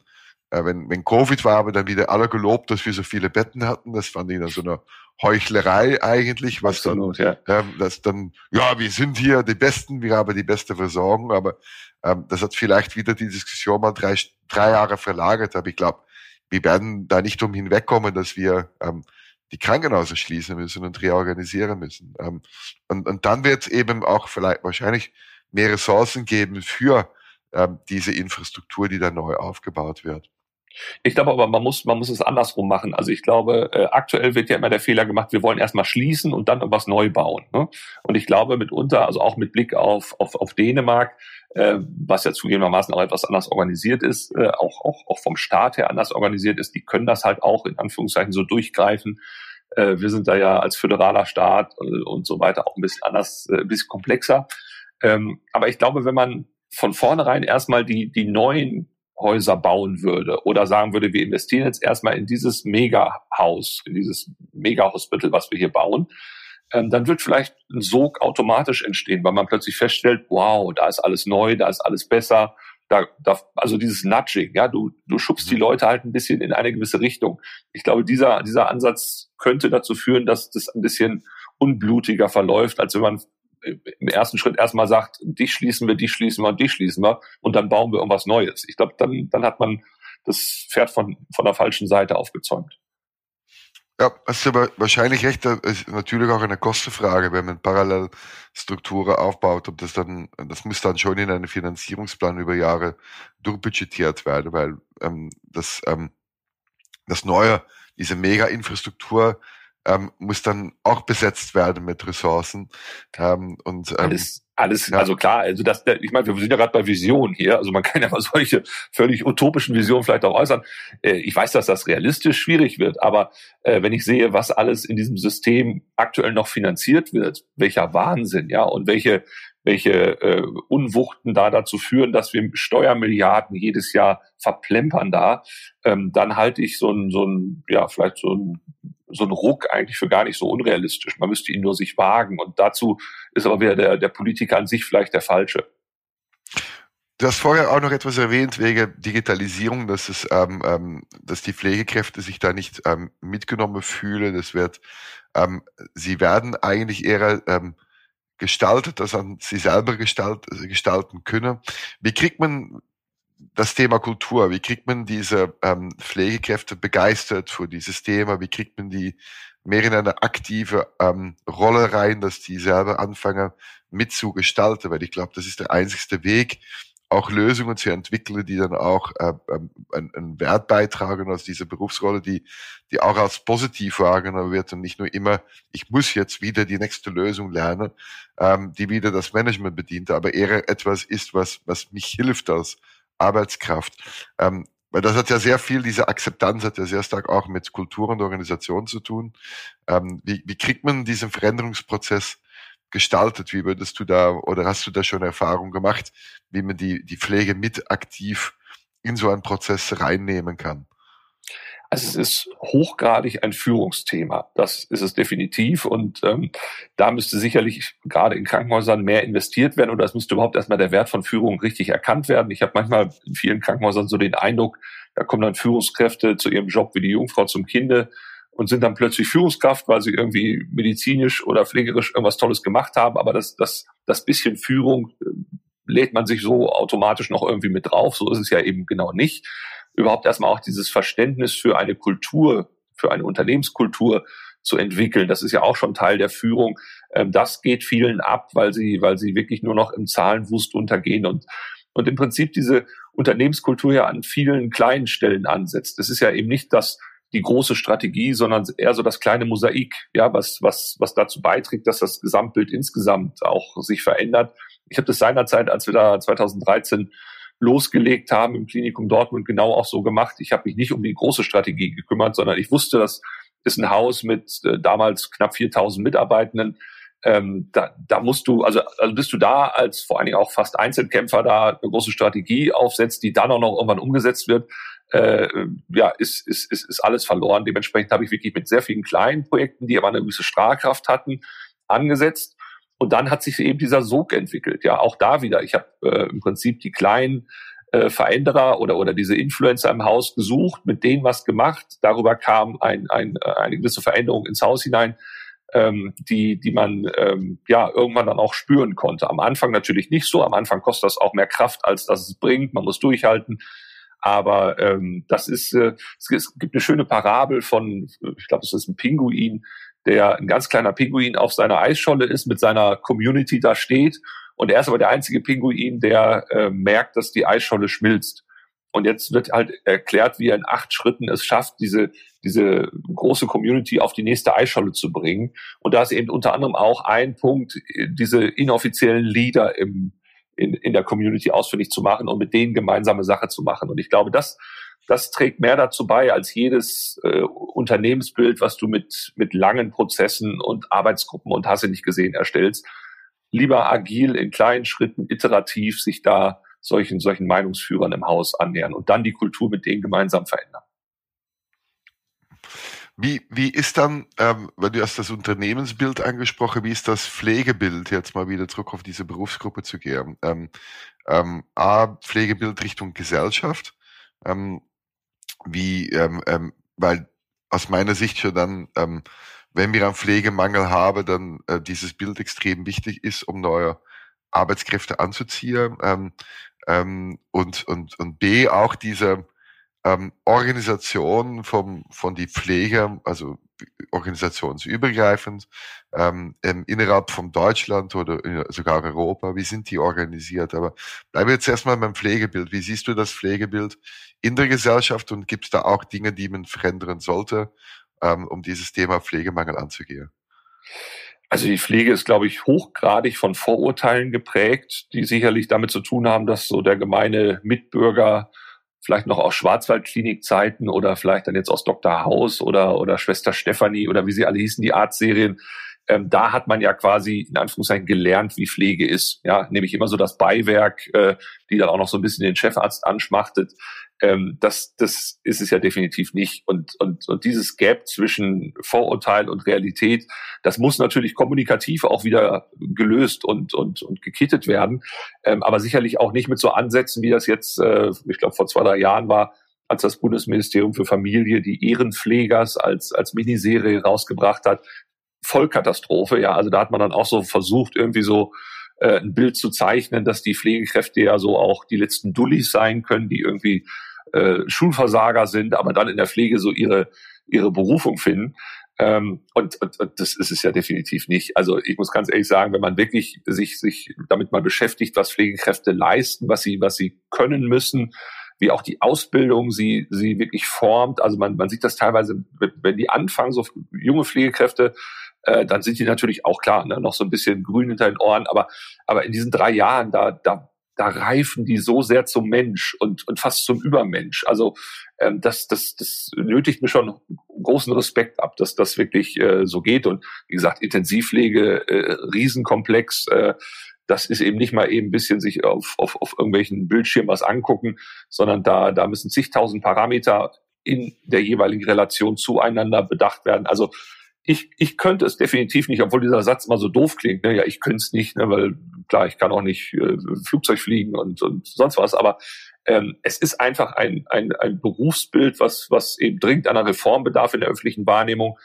äh, wenn, wenn Covid war, haben dann wieder alle gelobt, dass wir so viele Betten hatten. Das fand ich dann so eine Heuchlerei eigentlich, was Absolut, dann, ja. ähm, das dann, ja, wir sind hier die Besten, wir haben die beste Versorgung, aber ähm, das hat vielleicht wieder die Diskussion mal drei, drei Jahre verlagert, aber ich glaube, wir werden da nicht um hinwegkommen, dass wir ähm, die Krankenhäuser schließen müssen und reorganisieren müssen. Ähm, und, und dann wird es eben auch vielleicht wahrscheinlich mehr Ressourcen geben für ähm, diese Infrastruktur, die da neu aufgebaut wird. Ich glaube aber, man muss, man muss es andersrum machen. Also ich glaube, äh, aktuell wird ja immer der Fehler gemacht, wir wollen erstmal schließen und dann was neu bauen. Ne? Und ich glaube mitunter, also auch mit Blick auf, auf, auf Dänemark, äh, was ja zugegebenermaßen auch etwas anders organisiert ist, äh, auch, auch, auch vom Staat her anders organisiert ist, die können das halt auch in Anführungszeichen so durchgreifen. Äh, wir sind da ja als föderaler Staat äh, und so weiter auch ein bisschen anders, äh, ein bisschen komplexer. Ähm, aber ich glaube, wenn man von vornherein erstmal die, die neuen Häuser bauen würde oder sagen würde, wir investieren jetzt erstmal in dieses Mega-Haus, in dieses Mega-Hospital, was wir hier bauen, ähm, dann wird vielleicht ein Sog automatisch entstehen, weil man plötzlich feststellt, wow, da ist alles neu, da ist alles besser. Da, da, also dieses Nudging, ja, du, du schubst die mhm. Leute halt ein bisschen in eine gewisse Richtung. Ich glaube, dieser, dieser Ansatz könnte dazu führen, dass das ein bisschen unblutiger verläuft, als wenn man im ersten Schritt erstmal sagt, dich schließen wir, dich schließen wir und dich schließen wir und dann bauen wir irgendwas Neues. Ich glaube, dann, dann hat man das Pferd von, von der falschen Seite aufgezäumt. Ja, hast du wahrscheinlich recht, das ist natürlich auch eine Kostenfrage, wenn man parallel Strukturen aufbaut, ob das dann, das muss dann schon in einen Finanzierungsplan über Jahre durchbudgetiert werden, weil ähm, das, ähm, das neue, diese Mega-Infrastruktur ähm, muss dann auch besetzt werden mit Ressourcen. Ähm, und, ähm, alles, alles, ja. also klar, also das, ich meine, wir sind ja gerade bei Visionen hier, also man kann ja mal solche völlig utopischen Visionen vielleicht auch äußern. Äh, ich weiß, dass das realistisch schwierig wird, aber äh, wenn ich sehe, was alles in diesem System aktuell noch finanziert wird, welcher Wahnsinn, ja, und welche welche äh, Unwuchten da dazu führen, dass wir Steuermilliarden jedes Jahr verplempern da, ähm, dann halte ich so ein, so ein, ja, vielleicht so ein so ein Ruck eigentlich für gar nicht so unrealistisch. Man müsste ihn nur sich wagen. Und dazu ist aber wieder der, der Politiker an sich vielleicht der falsche. Du hast vorher auch noch etwas erwähnt wegen Digitalisierung, dass es, ähm, ähm, dass die Pflegekräfte sich da nicht ähm, mitgenommen fühlen. Das wird, ähm, sie werden eigentlich eher ähm, gestaltet, dass sie selber gestalt, gestalten können. Wie kriegt man das Thema Kultur, wie kriegt man diese ähm, Pflegekräfte begeistert für dieses Thema, wie kriegt man die mehr in eine aktive ähm, Rolle rein, dass die selber anfangen mitzugestalten, weil ich glaube, das ist der einzigste Weg, auch Lösungen zu entwickeln, die dann auch äh, ähm, einen Wert beitragen aus dieser Berufsrolle, die, die auch als positiv wahrgenommen wird und nicht nur immer, ich muss jetzt wieder die nächste Lösung lernen, ähm, die wieder das Management bedient, aber eher etwas ist, was, was mich hilft als Arbeitskraft. Ähm, weil das hat ja sehr viel, diese Akzeptanz hat ja sehr stark auch mit Kultur und Organisation zu tun. Ähm, wie, wie kriegt man diesen Veränderungsprozess gestaltet? Wie würdest du da oder hast du da schon Erfahrung gemacht, wie man die, die Pflege mit aktiv in so einen Prozess reinnehmen kann? Also es ist hochgradig ein Führungsthema. Das ist es definitiv. Und ähm, da müsste sicherlich gerade in Krankenhäusern mehr investiert werden oder es müsste überhaupt erstmal der Wert von Führung richtig erkannt werden. Ich habe manchmal in vielen Krankenhäusern so den Eindruck, da kommen dann Führungskräfte zu ihrem Job wie die Jungfrau zum Kinde und sind dann plötzlich Führungskraft, weil sie irgendwie medizinisch oder pflegerisch irgendwas Tolles gemacht haben. Aber das, das, das bisschen Führung lädt man sich so automatisch noch irgendwie mit drauf. So ist es ja eben genau nicht überhaupt erstmal auch dieses Verständnis für eine Kultur, für eine Unternehmenskultur zu entwickeln. Das ist ja auch schon Teil der Führung. Ähm, das geht vielen ab, weil sie, weil sie wirklich nur noch im Zahlenwust untergehen und und im Prinzip diese Unternehmenskultur ja an vielen kleinen Stellen ansetzt. Das ist ja eben nicht das die große Strategie, sondern eher so das kleine Mosaik, ja, was was was dazu beiträgt, dass das Gesamtbild insgesamt auch sich verändert. Ich habe das seinerzeit, als wir da 2013 losgelegt haben im Klinikum Dortmund genau auch so gemacht. Ich habe mich nicht um die große Strategie gekümmert, sondern ich wusste, das ist ein Haus mit äh, damals knapp 4000 Mitarbeitenden. Ähm, da, da musst du, also, also bist du da als vor allen Dingen auch fast Einzelkämpfer da eine große Strategie aufsetzt, die dann auch noch irgendwann umgesetzt wird, äh, ja, ist, ist, ist, ist alles verloren. Dementsprechend habe ich wirklich mit sehr vielen kleinen Projekten, die aber eine gewisse Strahlkraft hatten, angesetzt und dann hat sich eben dieser Sog entwickelt. Ja, auch da wieder. Ich habe äh, im Prinzip die kleinen äh, Veränderer oder, oder diese Influencer im Haus gesucht, mit denen was gemacht. Darüber kam ein, ein, äh, eine gewisse Veränderung ins Haus hinein, ähm, die, die man ähm, ja irgendwann dann auch spüren konnte. Am Anfang natürlich nicht so. Am Anfang kostet das auch mehr Kraft, als dass es bringt. Man muss durchhalten. Aber ähm, das ist, äh, es gibt eine schöne Parabel von, ich glaube, es ist ein Pinguin, der ein ganz kleiner Pinguin auf seiner Eisscholle ist, mit seiner Community da steht. Und er ist aber der einzige Pinguin, der äh, merkt, dass die Eisscholle schmilzt. Und jetzt wird halt erklärt, wie er in acht Schritten es schafft, diese, diese große Community auf die nächste Eisscholle zu bringen. Und da ist eben unter anderem auch ein Punkt, diese inoffiziellen Leader im, in, in der Community ausfindig zu machen und mit denen gemeinsame Sache zu machen. Und ich glaube, das das trägt mehr dazu bei als jedes äh, Unternehmensbild, was du mit, mit langen Prozessen und Arbeitsgruppen und hast du nicht gesehen erstellst. Lieber agil in kleinen Schritten, iterativ sich da solchen, solchen Meinungsführern im Haus annähern und dann die Kultur mit denen gemeinsam verändern. Wie, wie ist dann, ähm, weil du hast das Unternehmensbild angesprochen, wie ist das Pflegebild, jetzt mal wieder zurück auf diese Berufsgruppe zu gehen? Ähm, ähm, A, Pflegebild Richtung Gesellschaft. Ähm, wie, ähm, ähm, weil aus meiner Sicht schon dann, ähm, wenn wir einen Pflegemangel haben, dann äh, dieses Bild extrem wichtig ist, um neue Arbeitskräfte anzuziehen. Ähm, ähm, und, und, und B auch diese ähm, Organisation vom, von die Pflege, also organisationsübergreifend, ähm, innerhalb von Deutschland oder sogar Europa, wie sind die organisiert? Aber bleibe jetzt erstmal beim Pflegebild. Wie siehst du das Pflegebild in der Gesellschaft und gibt es da auch Dinge, die man verändern sollte, ähm, um dieses Thema Pflegemangel anzugehen? Also die Pflege ist, glaube ich, hochgradig von Vorurteilen geprägt, die sicherlich damit zu tun haben, dass so der gemeine Mitbürger vielleicht noch aus Schwarzwaldklinikzeiten oder vielleicht dann jetzt aus Dr. Haus oder, oder Schwester Stefanie oder wie sie alle hießen, die Arztserien, ähm, da hat man ja quasi in Anführungszeichen gelernt, wie Pflege ist. Ja, nämlich immer so das Beiwerk, äh, die dann auch noch so ein bisschen den Chefarzt anschmachtet. Ähm, das, das ist es ja definitiv nicht. Und, und, und dieses Gap zwischen Vorurteil und Realität, das muss natürlich kommunikativ auch wieder gelöst und, und, und gekittet werden. Ähm, aber sicherlich auch nicht mit so Ansätzen, wie das jetzt, äh, ich glaube, vor zwei, drei Jahren war, als das Bundesministerium für Familie die Ehrenpflegers als, als Miniserie rausgebracht hat. Vollkatastrophe, ja. Also da hat man dann auch so versucht, irgendwie so äh, ein Bild zu zeichnen, dass die Pflegekräfte ja so auch die letzten Dullis sein können, die irgendwie äh, Schulversager sind, aber dann in der Pflege so ihre, ihre Berufung finden. Ähm, und, und, und das ist es ja definitiv nicht. Also ich muss ganz ehrlich sagen, wenn man wirklich sich, sich damit mal beschäftigt, was Pflegekräfte leisten, was sie, was sie können müssen, wie auch die Ausbildung sie, sie wirklich formt. Also man, man sieht das teilweise, wenn die anfangen, so junge Pflegekräfte, äh, dann sind die natürlich auch klar, ne, noch so ein bisschen grün hinter den Ohren, aber, aber in diesen drei Jahren, da, da, da reifen die so sehr zum Mensch und, und fast zum Übermensch. Also ähm, das, das, das nötigt mir schon großen Respekt ab, dass das wirklich äh, so geht. Und wie gesagt, Intensivpflege, äh, Riesenkomplex, äh, das ist eben nicht mal eben ein bisschen sich auf, auf, auf irgendwelchen Bildschirmen was angucken, sondern da, da müssen zigtausend Parameter in der jeweiligen Relation zueinander bedacht werden. Also ich, ich könnte es definitiv nicht, obwohl dieser Satz mal so doof klingt. Ne? Ja, ich könnte es nicht, ne? weil klar, ich kann auch nicht äh, Flugzeug fliegen und, und sonst was. Aber ähm, es ist einfach ein, ein, ein Berufsbild, was, was eben dringend einer Reform bedarf in der öffentlichen Wahrnehmung.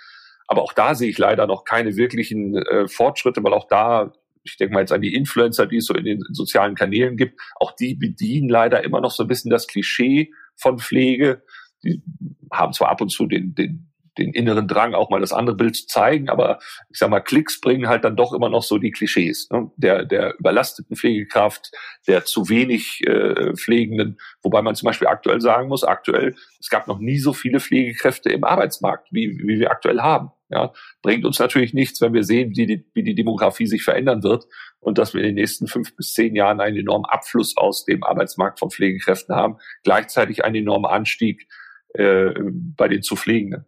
Aber auch da sehe ich leider noch keine wirklichen äh, Fortschritte, weil auch da, ich denke mal jetzt an die Influencer, die es so in den sozialen Kanälen gibt, auch die bedienen leider immer noch so ein bisschen das Klischee von Pflege. Die haben zwar ab und zu den, den den inneren Drang, auch mal das andere Bild zu zeigen. Aber ich sag mal, Klicks bringen halt dann doch immer noch so die Klischees. Ne? Der, der überlasteten Pflegekraft, der zu wenig äh, Pflegenden, wobei man zum Beispiel aktuell sagen muss, aktuell, es gab noch nie so viele Pflegekräfte im Arbeitsmarkt, wie, wie wir aktuell haben. Ja, bringt uns natürlich nichts, wenn wir sehen, wie die, wie die Demografie sich verändern wird und dass wir in den nächsten fünf bis zehn Jahren einen enormen Abfluss aus dem Arbeitsmarkt von Pflegekräften haben, gleichzeitig einen enormen Anstieg äh, bei den zu Pflegenden.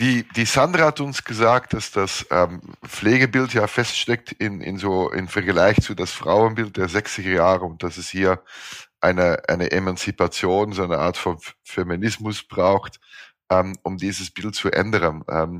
Die, die Sandra hat uns gesagt, dass das ähm, Pflegebild ja feststeckt in, in so in Vergleich zu das Frauenbild der 60er Jahre und dass es hier eine, eine Emanzipation, so eine Art von Feminismus braucht, ähm, um dieses Bild zu ändern. Ähm,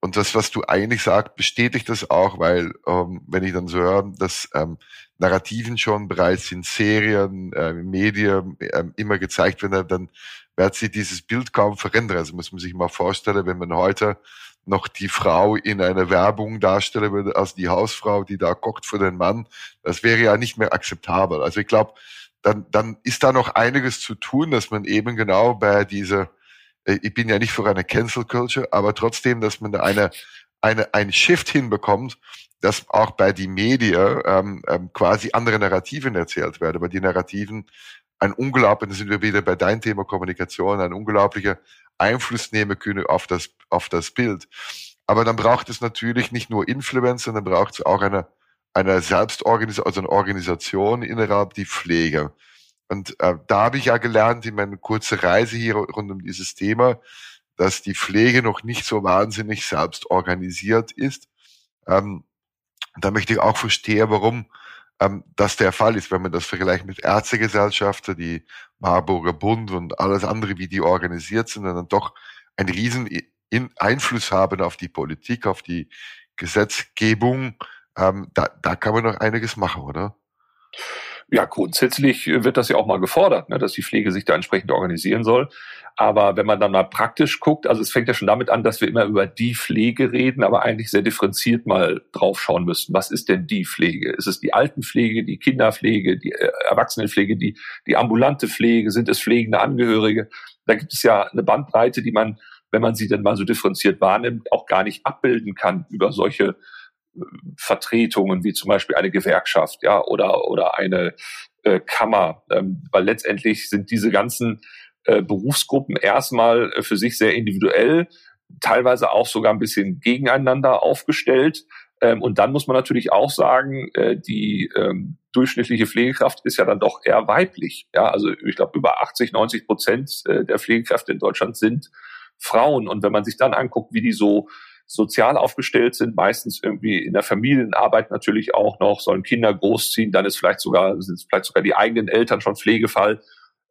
und das, was du eigentlich sagst, bestätigt das auch, weil ähm, wenn ich dann so höre, dass ähm, Narrativen schon bereits in Serien, äh, Medien äh, immer gezeigt werden, dann wird sich dieses Bild kaum verändern. Also muss man sich mal vorstellen, wenn man heute noch die Frau in einer Werbung darstellen würde als die Hausfrau, die da kocht für den Mann, das wäre ja nicht mehr akzeptabel. Also ich glaube, dann, dann ist da noch einiges zu tun, dass man eben genau bei dieser, äh, ich bin ja nicht für eine Cancel Culture, aber trotzdem, dass man da eine, eine, ein Shift hinbekommt, dass auch bei die Medien ähm, ähm, quasi andere Narrativen erzählt werden, aber die Narrativen ein unglaublicher, da sind wir wieder bei deinem Thema Kommunikation, ein unglaublicher Einfluss nehmen können auf das, auf das Bild. Aber dann braucht es natürlich nicht nur Influencer, dann braucht es auch eine, eine Selbstorganisation, also eine Organisation innerhalb die Pflege. Und äh, da habe ich ja gelernt in meiner kurzen Reise hier rund um dieses Thema, dass die Pflege noch nicht so wahnsinnig selbst organisiert ist. Ähm, da möchte ich auch verstehen, warum ähm, das der Fall ist, wenn man das vergleicht mit Ärztegesellschaften, die Marburger Bund und alles andere, wie die organisiert sind, dann doch einen riesen Einfluss haben auf die Politik, auf die Gesetzgebung. Ähm, da, da kann man noch einiges machen, oder? Ja, grundsätzlich wird das ja auch mal gefordert, ne, dass die Pflege sich da entsprechend organisieren soll. Aber wenn man dann mal praktisch guckt, also es fängt ja schon damit an, dass wir immer über die Pflege reden, aber eigentlich sehr differenziert mal draufschauen müssten. Was ist denn die Pflege? Ist es die Altenpflege, die Kinderpflege, die äh, Erwachsenenpflege, die, die ambulante Pflege? Sind es pflegende Angehörige? Da gibt es ja eine Bandbreite, die man wenn man sie denn mal so differenziert wahrnimmt, auch gar nicht abbilden kann über solche äh, Vertretungen wie zum Beispiel eine Gewerkschaft, ja, oder, oder eine äh, Kammer, ähm, weil letztendlich sind diese ganzen äh, Berufsgruppen erstmal äh, für sich sehr individuell, teilweise auch sogar ein bisschen gegeneinander aufgestellt. Ähm, und dann muss man natürlich auch sagen, äh, die ähm, durchschnittliche Pflegekraft ist ja dann doch eher weiblich. Ja, also ich glaube, über 80, 90 Prozent äh, der Pflegekräfte in Deutschland sind Frauen. Und wenn man sich dann anguckt, wie die so sozial aufgestellt sind, meistens irgendwie in der Familienarbeit natürlich auch noch, sollen Kinder großziehen, dann ist vielleicht sogar, sind vielleicht sogar die eigenen Eltern schon Pflegefall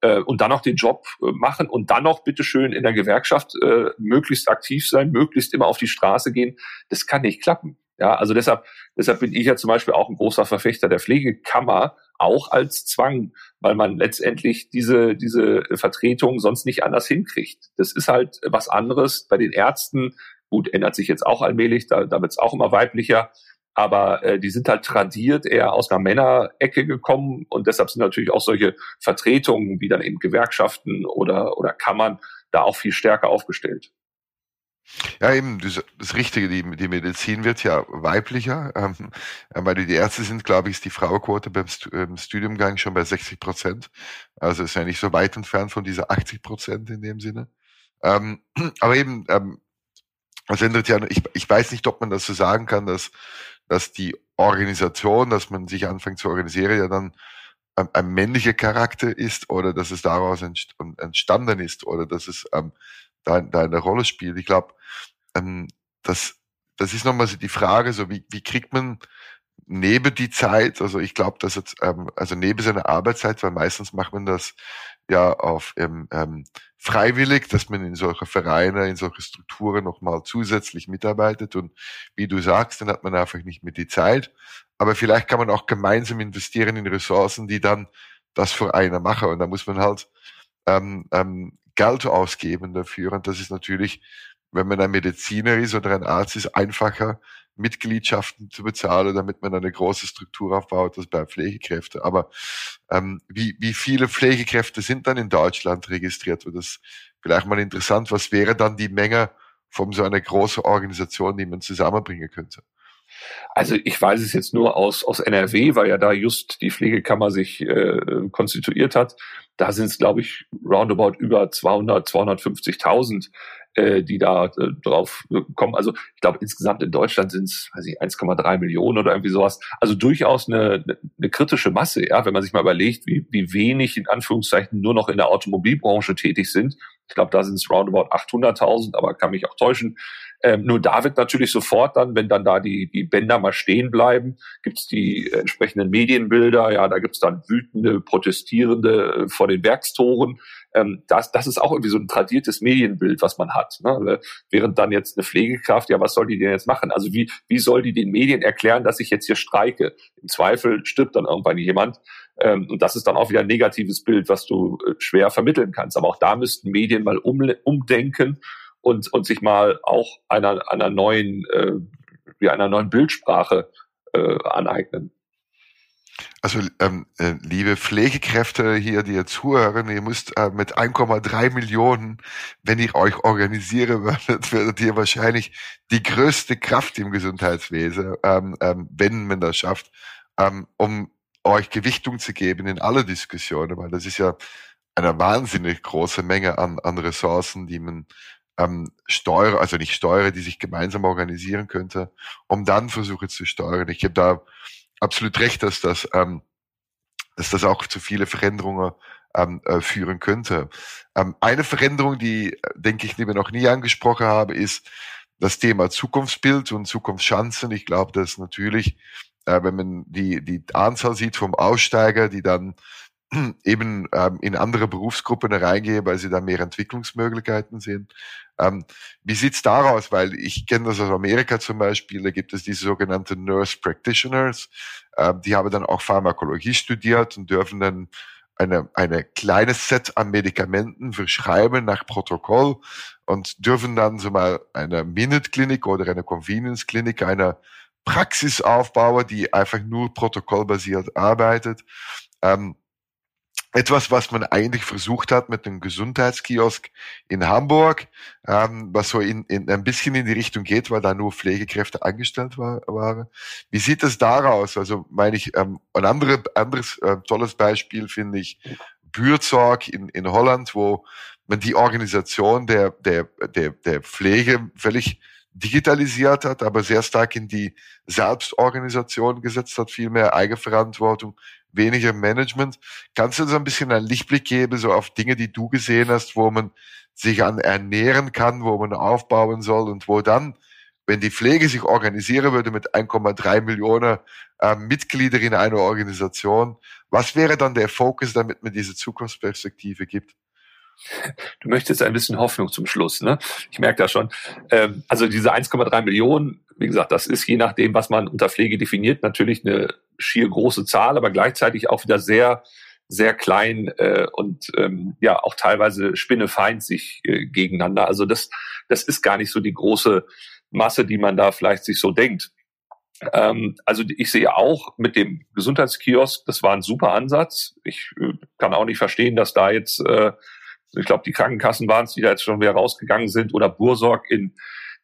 äh, und dann noch den Job äh, machen und dann noch bitteschön in der Gewerkschaft äh, möglichst aktiv sein, möglichst immer auf die Straße gehen, das kann nicht klappen. Ja, also deshalb, deshalb bin ich ja zum Beispiel auch ein großer Verfechter der Pflegekammer, auch als Zwang, weil man letztendlich diese, diese Vertretung sonst nicht anders hinkriegt. Das ist halt was anderes. Bei den Ärzten, gut, ändert sich jetzt auch allmählich, da, da wird es auch immer weiblicher, aber äh, die sind halt tradiert eher aus einer Männerecke gekommen und deshalb sind natürlich auch solche Vertretungen wie dann eben Gewerkschaften oder, oder Kammern da auch viel stärker aufgestellt. Ja, eben, das, das Richtige, die, die Medizin wird ja weiblicher, ähm, äh, weil die Ärzte sind, glaube ich, ist die Frauenquote beim ähm, Studiumgang schon bei 60 Prozent. Also ist ja nicht so weit entfernt von dieser 80 Prozent in dem Sinne. Ähm, aber eben, ähm, das ändert ja, ich, ich weiß nicht, ob man das so sagen kann, dass, dass die Organisation, dass man sich anfängt zu organisieren, ja dann ein, ein männlicher Charakter ist oder dass es daraus entstanden ist oder dass es ähm, da, da eine Rolle spielt. Ich glaube, ähm, das, das ist nochmal so die Frage, so wie, wie kriegt man neben die Zeit, also ich glaube, dass jetzt, ähm, also neben seiner Arbeitszeit, weil meistens macht man das ja auf ähm, ähm, freiwillig, dass man in solche Vereine, in solche Strukturen nochmal zusätzlich mitarbeitet und wie du sagst, dann hat man einfach nicht mehr die Zeit. Aber vielleicht kann man auch gemeinsam investieren in Ressourcen, die dann das für einer machen. Und da muss man halt ähm, ähm, Geld ausgeben dafür. Und das ist natürlich, wenn man ein Mediziner ist oder ein Arzt ist, einfacher, Mitgliedschaften zu bezahlen, damit man eine große Struktur aufbaut, als bei Pflegekräften. Aber ähm, wie, wie viele Pflegekräfte sind dann in Deutschland registriert? Und das vielleicht mal interessant, was wäre dann die Menge von so einer großen Organisation, die man zusammenbringen könnte? Also ich weiß es jetzt nur aus, aus NRW, weil ja da just die Pflegekammer sich äh, konstituiert hat. Da sind es, glaube ich, roundabout über 200, 250.000 äh, die da äh, drauf kommen. Also ich glaube insgesamt in Deutschland sind es, weiß ich, 1,3 Millionen oder irgendwie sowas. Also durchaus eine, eine kritische Masse, ja, wenn man sich mal überlegt, wie, wie wenig in Anführungszeichen nur noch in der Automobilbranche tätig sind. Ich glaube, da sind es roundabout 800.000, aber kann mich auch täuschen. Ähm, nur da wird natürlich sofort dann, wenn dann da die, die Bänder mal stehen bleiben, gibt's die entsprechenden Medienbilder, ja, da gibt's dann wütende, protestierende äh, vor den Werkstoren. Ähm, das, das ist auch irgendwie so ein tradiertes Medienbild, was man hat. Ne? Während dann jetzt eine Pflegekraft, ja, was soll die denn jetzt machen? Also wie, wie soll die den Medien erklären, dass ich jetzt hier streike? Im Zweifel stirbt dann irgendwann jemand. Ähm, und das ist dann auch wieder ein negatives Bild, was du äh, schwer vermitteln kannst. Aber auch da müssten Medien mal um, umdenken und, und sich mal auch einer, einer neuen, äh, wie einer neuen Bildsprache äh, aneignen. Also ähm, äh, liebe Pflegekräfte hier, die ihr zuhören, ihr müsst äh, mit 1,3 Millionen, wenn ich euch organisiere werdet, werdet ihr wahrscheinlich die größte Kraft im Gesundheitswesen, ähm, ähm, wenn man das schafft, ähm, um euch Gewichtung zu geben in alle Diskussionen, weil das ist ja eine wahnsinnig große Menge an, an Ressourcen, die man ähm, steuere, also nicht steuere, die sich gemeinsam organisieren könnte, um dann versuche zu steuern. Ich habe da absolut recht, dass das, ähm, dass das auch zu viele Veränderungen ähm, äh, führen könnte. Ähm, eine Veränderung, die, denke ich, die wir noch nie angesprochen haben, ist das Thema Zukunftsbild und Zukunftschancen. Ich glaube, dass natürlich, äh, wenn man die, die Anzahl sieht vom Aussteiger, die dann eben ähm, in andere Berufsgruppen reingehen, weil sie da mehr Entwicklungsmöglichkeiten sehen. Ähm, wie sieht's daraus? Weil ich kenne das aus Amerika zum Beispiel, da gibt es diese sogenannten Nurse Practitioners, ähm, die haben dann auch Pharmakologie studiert und dürfen dann eine, eine kleines Set an Medikamenten verschreiben nach Protokoll und dürfen dann so mal eine Minute-Klinik oder eine Convenience-Klinik, eine Praxis aufbauen, die einfach nur protokollbasiert arbeitet. Ähm, etwas, was man eigentlich versucht hat mit dem Gesundheitskiosk in Hamburg, ähm, was so in, in, ein bisschen in die Richtung geht, weil da nur Pflegekräfte angestellt war, waren. Wie sieht es daraus? Also meine ich, ähm, ein andere, anderes äh, tolles Beispiel finde ich Bürzorg in, in Holland, wo man die Organisation der, der, der, der Pflege völlig digitalisiert hat, aber sehr stark in die Selbstorganisation gesetzt hat, viel mehr Eigenverantwortung, weniger Management. Kannst du uns ein bisschen einen Lichtblick geben, so auf Dinge, die du gesehen hast, wo man sich an ernähren kann, wo man aufbauen soll und wo dann, wenn die Pflege sich organisieren würde mit 1,3 Millionen äh, Mitglieder in einer Organisation, was wäre dann der Fokus, damit man diese Zukunftsperspektive gibt? Du möchtest ein bisschen Hoffnung zum Schluss, ne? Ich merke das schon. Ähm, also diese 1,3 Millionen, wie gesagt, das ist je nachdem, was man unter Pflege definiert, natürlich eine schier große Zahl, aber gleichzeitig auch wieder sehr, sehr klein äh, und ähm, ja auch teilweise spinnefeind sich äh, gegeneinander. Also das, das ist gar nicht so die große Masse, die man da vielleicht sich so denkt. Ähm, also ich sehe auch mit dem Gesundheitskiosk, das war ein super Ansatz. Ich äh, kann auch nicht verstehen, dass da jetzt äh, ich glaube, die Krankenkassen waren es, die da jetzt schon wieder rausgegangen sind, oder Bursorg in,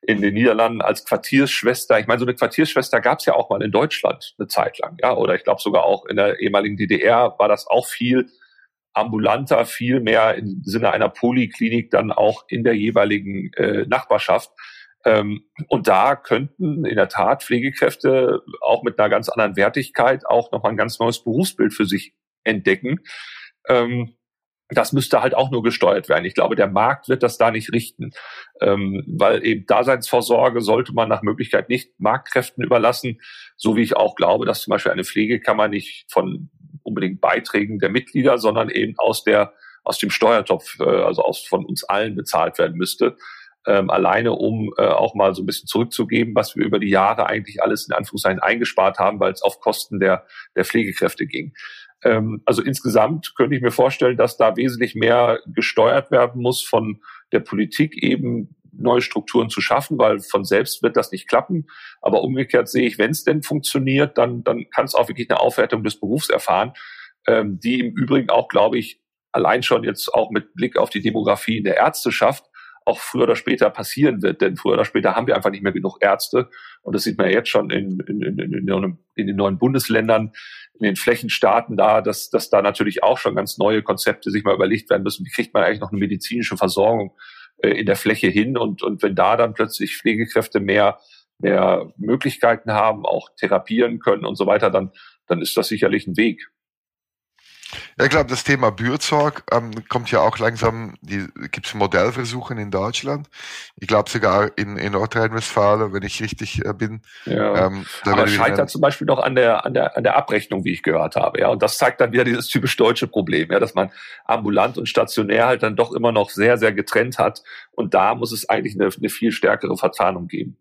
in den Niederlanden als Quartiersschwester. Ich meine, so eine Quartiersschwester gab es ja auch mal in Deutschland eine Zeit lang, ja, oder ich glaube sogar auch in der ehemaligen DDR war das auch viel ambulanter, viel mehr im Sinne einer Poliklinik dann auch in der jeweiligen äh, Nachbarschaft. Ähm, und da könnten in der Tat Pflegekräfte auch mit einer ganz anderen Wertigkeit auch nochmal ein ganz neues Berufsbild für sich entdecken. Ähm, das müsste halt auch nur gesteuert werden. Ich glaube, der Markt wird das da nicht richten, ähm, weil eben Daseinsvorsorge sollte man nach Möglichkeit nicht Marktkräften überlassen, so wie ich auch glaube, dass zum Beispiel eine Pflegekammer nicht von unbedingt Beiträgen der Mitglieder, sondern eben aus der aus dem Steuertopf, äh, also aus von uns allen bezahlt werden müsste. Ähm, alleine um äh, auch mal so ein bisschen zurückzugeben, was wir über die Jahre eigentlich alles in Anführungszeichen eingespart haben, weil es auf Kosten der, der Pflegekräfte ging. Ähm, also insgesamt könnte ich mir vorstellen, dass da wesentlich mehr gesteuert werden muss von der Politik eben neue Strukturen zu schaffen, weil von selbst wird das nicht klappen. Aber umgekehrt sehe ich, wenn es denn funktioniert, dann, dann kann es auch wirklich eine Aufwertung des Berufs erfahren, ähm, die im Übrigen auch, glaube ich, allein schon jetzt auch mit Blick auf die Demografie in der Ärzteschaft auch früher oder später passieren wird. Denn früher oder später haben wir einfach nicht mehr genug Ärzte. Und das sieht man jetzt schon in, in, in, in, den neuen Bundesländern, in den Flächenstaaten da, dass, dass da natürlich auch schon ganz neue Konzepte sich mal überlegt werden müssen. Wie kriegt man eigentlich noch eine medizinische Versorgung äh, in der Fläche hin? Und, und wenn da dann plötzlich Pflegekräfte mehr, mehr Möglichkeiten haben, auch therapieren können und so weiter, dann, dann ist das sicherlich ein Weg. Ja, ich glaube, das Thema Bürzorg ähm, kommt ja auch langsam, gibt es Modellversuche in Deutschland. Ich glaube sogar in, in Nordrhein-Westfalen, wenn ich richtig äh, bin. Ja. Ähm, Aber scheitert zum Beispiel noch an der, an, der, an der Abrechnung, wie ich gehört habe. Ja, Und das zeigt dann wieder dieses typisch deutsche Problem, ja, dass man ambulant und stationär halt dann doch immer noch sehr, sehr getrennt hat. Und da muss es eigentlich eine, eine viel stärkere Verzahnung geben.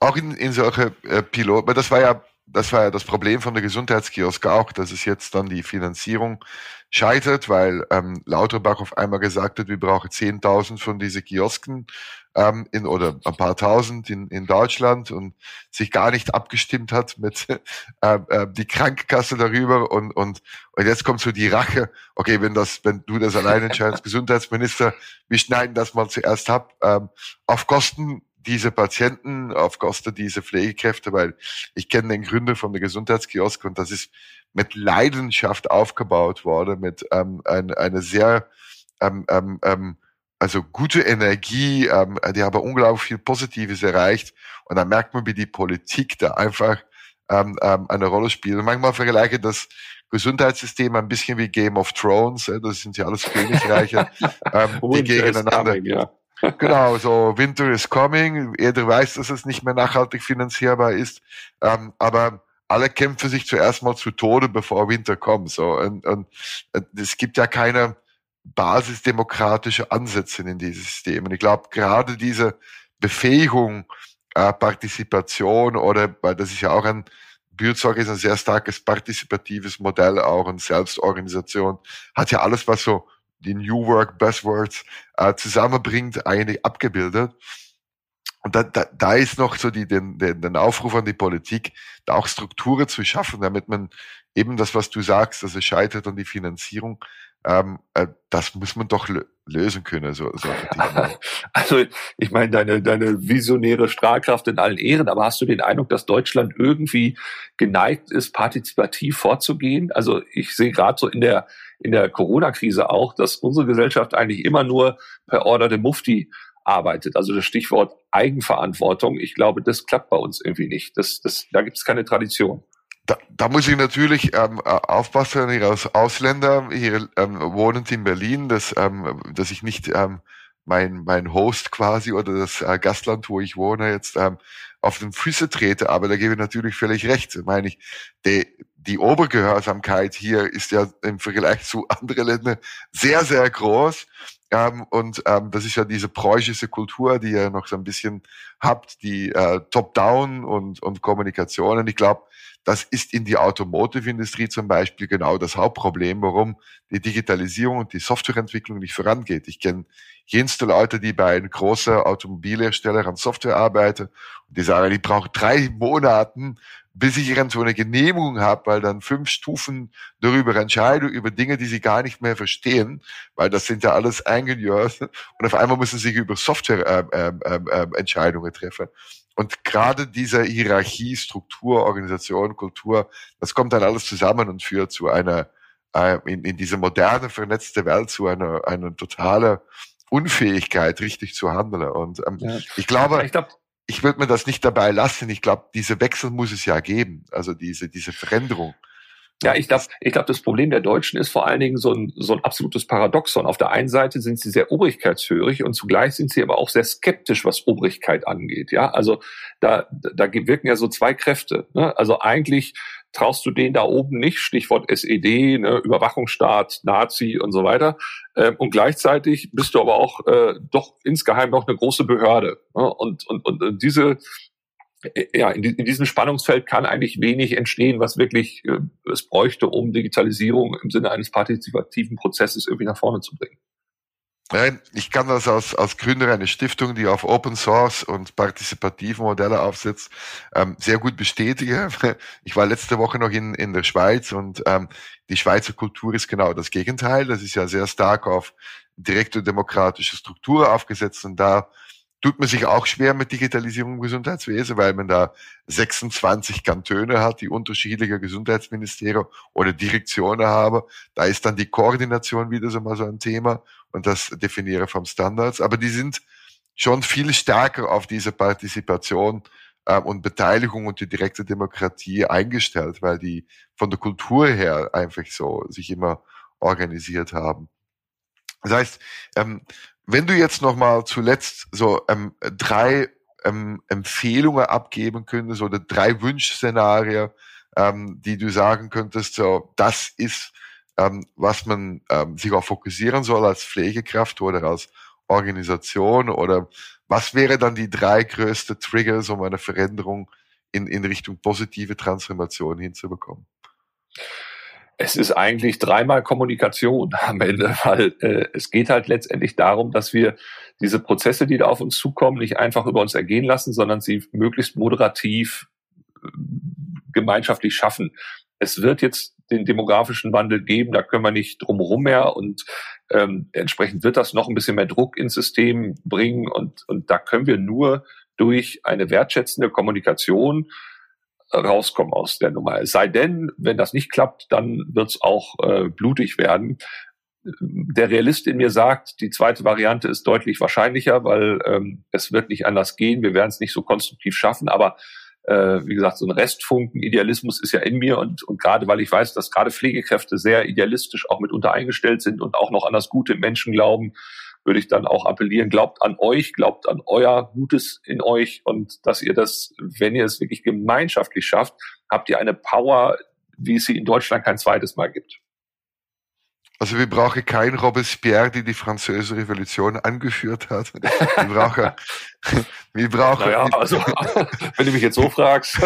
Auch in, in solche äh, Pilot, das war ja das war ja das Problem von der Gesundheitskiosk auch, dass es jetzt dann die Finanzierung scheitert, weil ähm, Lauterbach auf einmal gesagt hat, wir brauchen 10.000 von diesen Kiosken ähm, in, oder ein paar tausend in, in Deutschland und sich gar nicht abgestimmt hat mit äh, äh, die Krankenkasse darüber und, und, und jetzt kommt so die Rache, okay, wenn das, wenn du das allein entscheidest, Gesundheitsminister, wir schneiden das mal zuerst ab, ähm, auf Kosten diese Patienten, auf Kosten dieser Pflegekräfte, weil ich kenne den Gründer von der Gesundheitskiosk und das ist mit Leidenschaft aufgebaut worden, mit ähm, ein, eine sehr ähm, ähm, ähm, also gute Energie, ähm, die haben unglaublich viel Positives erreicht und da merkt man, wie die Politik da einfach ähm, ähm, eine Rolle spielt. Und manchmal vergleiche das Gesundheitssystem ein bisschen wie Game of Thrones, äh, das sind ja alles Königreiche, ähm, die gegeneinander. Ja genau, so Winter is coming. Jeder weiß, dass es nicht mehr nachhaltig finanzierbar ist. Ähm, aber alle kämpfen sich zuerst mal zu Tode, bevor Winter kommt. So und, und es gibt ja keine basisdemokratische Ansätze in dieses System. Und ich glaube, gerade diese Befähigung, äh, Partizipation oder, weil das ist ja auch ein Bürsorge ist ein sehr starkes partizipatives Modell auch und Selbstorganisation hat ja alles, was so die New Work Buzzwords äh, zusammenbringt, eigentlich abgebildet. und da, da, da ist noch so die, den, den, den Aufruf an die Politik, da auch Strukturen zu schaffen, damit man eben das, was du sagst, dass es scheitert an die Finanzierung, ähm, äh, das muss man doch lösen können. So, so also ich meine, deine, deine visionäre Strahlkraft in allen Ehren, aber hast du den Eindruck, dass Deutschland irgendwie geneigt ist, partizipativ vorzugehen? Also ich sehe gerade so in der in der Corona-Krise auch, dass unsere Gesellschaft eigentlich immer nur per Order de Mufti arbeitet. Also das Stichwort Eigenverantwortung, ich glaube, das klappt bei uns irgendwie nicht. Das, das, da gibt es keine Tradition. Da, da muss ich natürlich ähm, aufpassen, hier als Ausländer, hier ähm, wohnend in Berlin, dass, ähm, dass ich nicht ähm, mein, mein Host quasi oder das äh, Gastland, wo ich wohne, jetzt ähm, auf den Füße trete. Aber da gebe ich natürlich völlig recht. Meine ich, die, die Obergehörsamkeit hier ist ja im Vergleich zu anderen Ländern sehr, sehr groß. Ähm, und ähm, das ist ja diese preußische Kultur, die ihr noch so ein bisschen habt, die äh, Top-Down und, und Kommunikation. Und ich glaube, das ist in die Automotive-Industrie zum Beispiel genau das Hauptproblem, warum die Digitalisierung und die Softwareentwicklung nicht vorangeht. Ich kenne jenste Leute, die bei einem großen Automobilhersteller an Software arbeiten und die sagen, ich brauche drei Monaten, bis ich irgendwo eine Genehmigung habe, weil dann fünf Stufen darüber entscheiden, über Dinge, die sie gar nicht mehr verstehen, weil das sind ja alles Ingenieurs und auf einmal müssen sie über Software äh, äh, äh, Entscheidungen treffen. Und gerade diese Hierarchie, Struktur, Organisation, Kultur, das kommt dann alles zusammen und führt zu einer, äh, in, in diese moderne, vernetzte Welt zu einer, einer totale Unfähigkeit, richtig zu handeln. Und ähm, ja. ich glaube, ich, glaub, ich würde mir das nicht dabei lassen. Ich glaube, diese Wechsel muss es ja geben. Also diese, diese Veränderung. Ja, ich glaube, ich glaube, das Problem der Deutschen ist vor allen Dingen so ein, so ein absolutes Paradoxon. Auf der einen Seite sind sie sehr obrigkeitshörig und zugleich sind sie aber auch sehr skeptisch, was Obrigkeit angeht. Ja, also da, da wirken ja so zwei Kräfte. Ne? Also eigentlich traust du denen da oben nicht, Stichwort SED, ne, Überwachungsstaat, Nazi und so weiter. Ähm, und gleichzeitig bist du aber auch äh, doch insgeheim noch eine große Behörde. Ne? Und, und, und diese äh, ja, in, in diesem Spannungsfeld kann eigentlich wenig entstehen, was wirklich äh, es bräuchte, um Digitalisierung im Sinne eines partizipativen Prozesses irgendwie nach vorne zu bringen. Nein, ich kann das als, als Gründer einer Stiftung, die auf Open Source und partizipative Modelle aufsetzt, ähm, sehr gut bestätigen. Ich war letzte Woche noch in, in der Schweiz und ähm, die Schweizer Kultur ist genau das Gegenteil. Das ist ja sehr stark auf direkte demokratische Struktur aufgesetzt und da tut man sich auch schwer mit Digitalisierung im Gesundheitswesen, weil man da 26 Kantone hat, die unterschiedliche Gesundheitsministerien oder Direktionen haben. Da ist dann die Koordination wieder so mal so ein Thema und das Definieren von Standards. Aber die sind schon viel stärker auf diese Partizipation äh, und Beteiligung und die direkte Demokratie eingestellt, weil die von der Kultur her einfach so sich immer organisiert haben. Das heißt, ähm, wenn du jetzt noch mal zuletzt so ähm, drei ähm, Empfehlungen abgeben könntest oder drei Wunschszenarien, ähm, die du sagen könntest, so das ist, ähm, was man ähm, sich auch fokussieren soll als Pflegekraft oder als Organisation oder was wäre dann die drei größte Triggers, um eine Veränderung in, in Richtung positive Transformation hinzubekommen? Es ist eigentlich dreimal Kommunikation am Ende, weil äh, es geht halt letztendlich darum, dass wir diese Prozesse, die da auf uns zukommen, nicht einfach über uns ergehen lassen, sondern sie möglichst moderativ äh, gemeinschaftlich schaffen. Es wird jetzt den demografischen Wandel geben, da können wir nicht drumherum mehr und ähm, entsprechend wird das noch ein bisschen mehr Druck ins System bringen und, und da können wir nur durch eine wertschätzende Kommunikation rauskommen aus der Nummer. Es sei denn, wenn das nicht klappt, dann wird es auch äh, blutig werden. Der Realist in mir sagt, die zweite Variante ist deutlich wahrscheinlicher, weil ähm, es wird nicht anders gehen. Wir werden es nicht so konstruktiv schaffen, aber äh, wie gesagt, so ein Restfunken Idealismus ist ja in mir und, und gerade weil ich weiß, dass gerade Pflegekräfte sehr idealistisch auch mitunter eingestellt sind und auch noch an das Gute im Menschen glauben, würde ich dann auch appellieren, glaubt an euch, glaubt an euer Gutes in euch und dass ihr das, wenn ihr es wirklich gemeinschaftlich schafft, habt ihr eine Power, wie es sie in Deutschland kein zweites Mal gibt. Also wir brauchen kein Robespierre, die die französische Revolution angeführt hat. Wir brauchen, wir brauchen. Naja, also, wenn du mich jetzt so fragst.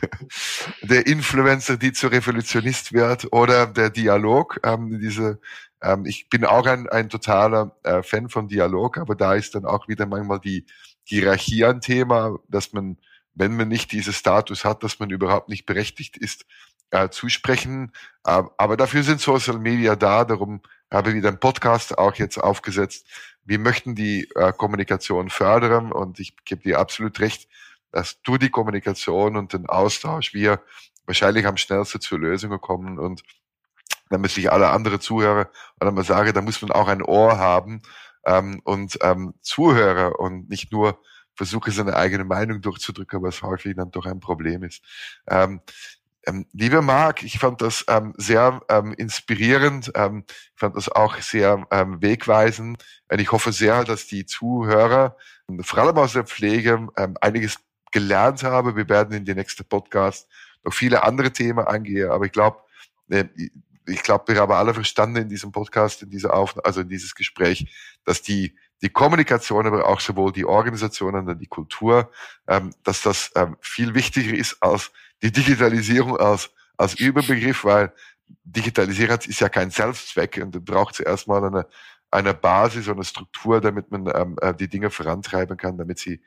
Der Influencer, die zur Revolutionist wird, oder der Dialog, ähm, diese ähm, ich bin auch ein, ein totaler äh, Fan von Dialog, aber da ist dann auch wieder manchmal die, Hierarchie ein Thema, dass man, wenn man nicht diesen Status hat, dass man überhaupt nicht berechtigt ist, äh, zu sprechen. Äh, aber dafür sind Social Media da. Darum habe ich wieder einen Podcast auch jetzt aufgesetzt. Wir möchten die äh, Kommunikation fördern und ich gebe dir absolut recht, dass du die Kommunikation und den Austausch wir wahrscheinlich am schnellsten zur Lösung kommen und damit sich alle andere Zuhörer oder man sage, da muss man auch ein Ohr haben ähm, und ähm, Zuhörer und nicht nur versuche seine eigene Meinung durchzudrücken, was häufig dann doch ein Problem ist. Ähm, ähm, lieber Marc, ich fand das ähm, sehr ähm, inspirierend, ähm, ich fand das auch sehr ähm, wegweisend und ich hoffe sehr, dass die Zuhörer, vor allem aus der Pflege, ähm, einiges gelernt haben. Wir werden in den nächsten Podcast noch viele andere Themen angehen, aber ich glaube, äh, ich glaube, wir haben alle verstanden in diesem Podcast, in dieser Auf also in dieses Gespräch, dass die die Kommunikation, aber auch sowohl die Organisation und die Kultur, ähm, dass das ähm, viel wichtiger ist als die Digitalisierung als, als Überbegriff, weil Digitalisierung ist ja kein Selbstzweck und braucht zuerst mal eine, eine Basis, eine Struktur, damit man ähm, äh, die Dinge vorantreiben kann, damit sie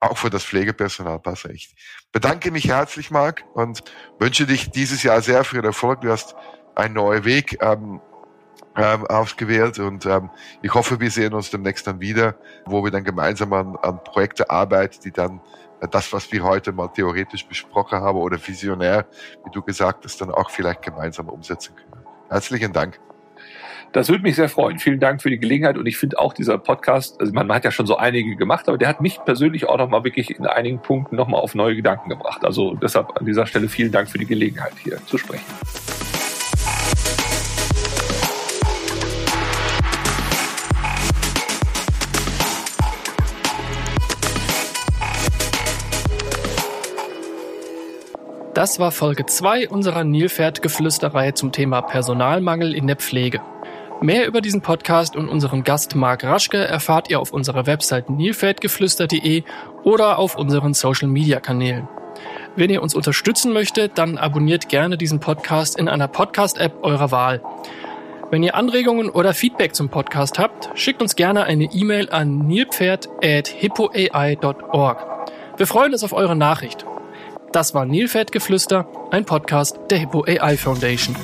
auch für das Pflegepersonal passen. Ich bedanke mich herzlich, Marc, und wünsche dich dieses Jahr sehr viel Erfolg. Du hast einen neuen Weg ähm, ähm, ausgewählt und ähm, ich hoffe, wir sehen uns demnächst dann wieder, wo wir dann gemeinsam an, an Projekte arbeiten, die dann äh, das, was wir heute mal theoretisch besprochen haben oder visionär, wie du gesagt hast, dann auch vielleicht gemeinsam umsetzen können. Herzlichen Dank. Das würde mich sehr freuen. Vielen Dank für die Gelegenheit. Und ich finde auch dieser Podcast, also man, hat ja schon so einige gemacht, aber der hat mich persönlich auch nochmal wirklich in einigen Punkten nochmal auf neue Gedanken gebracht. Also deshalb an dieser Stelle vielen Dank für die Gelegenheit, hier zu sprechen. Das war Folge 2 unserer Nilpferd-Geflüsterreihe zum Thema Personalmangel in der Pflege. Mehr über diesen Podcast und unseren Gast Marc Raschke erfahrt ihr auf unserer Website nilpferdgeflüster.de oder auf unseren Social-Media-Kanälen. Wenn ihr uns unterstützen möchtet, dann abonniert gerne diesen Podcast in einer Podcast-App eurer Wahl. Wenn ihr Anregungen oder Feedback zum Podcast habt, schickt uns gerne eine E-Mail an nilpferd.hippoai.org. Wir freuen uns auf eure Nachricht. Das war Nilpferdgeflüster, ein Podcast der Hippo AI Foundation.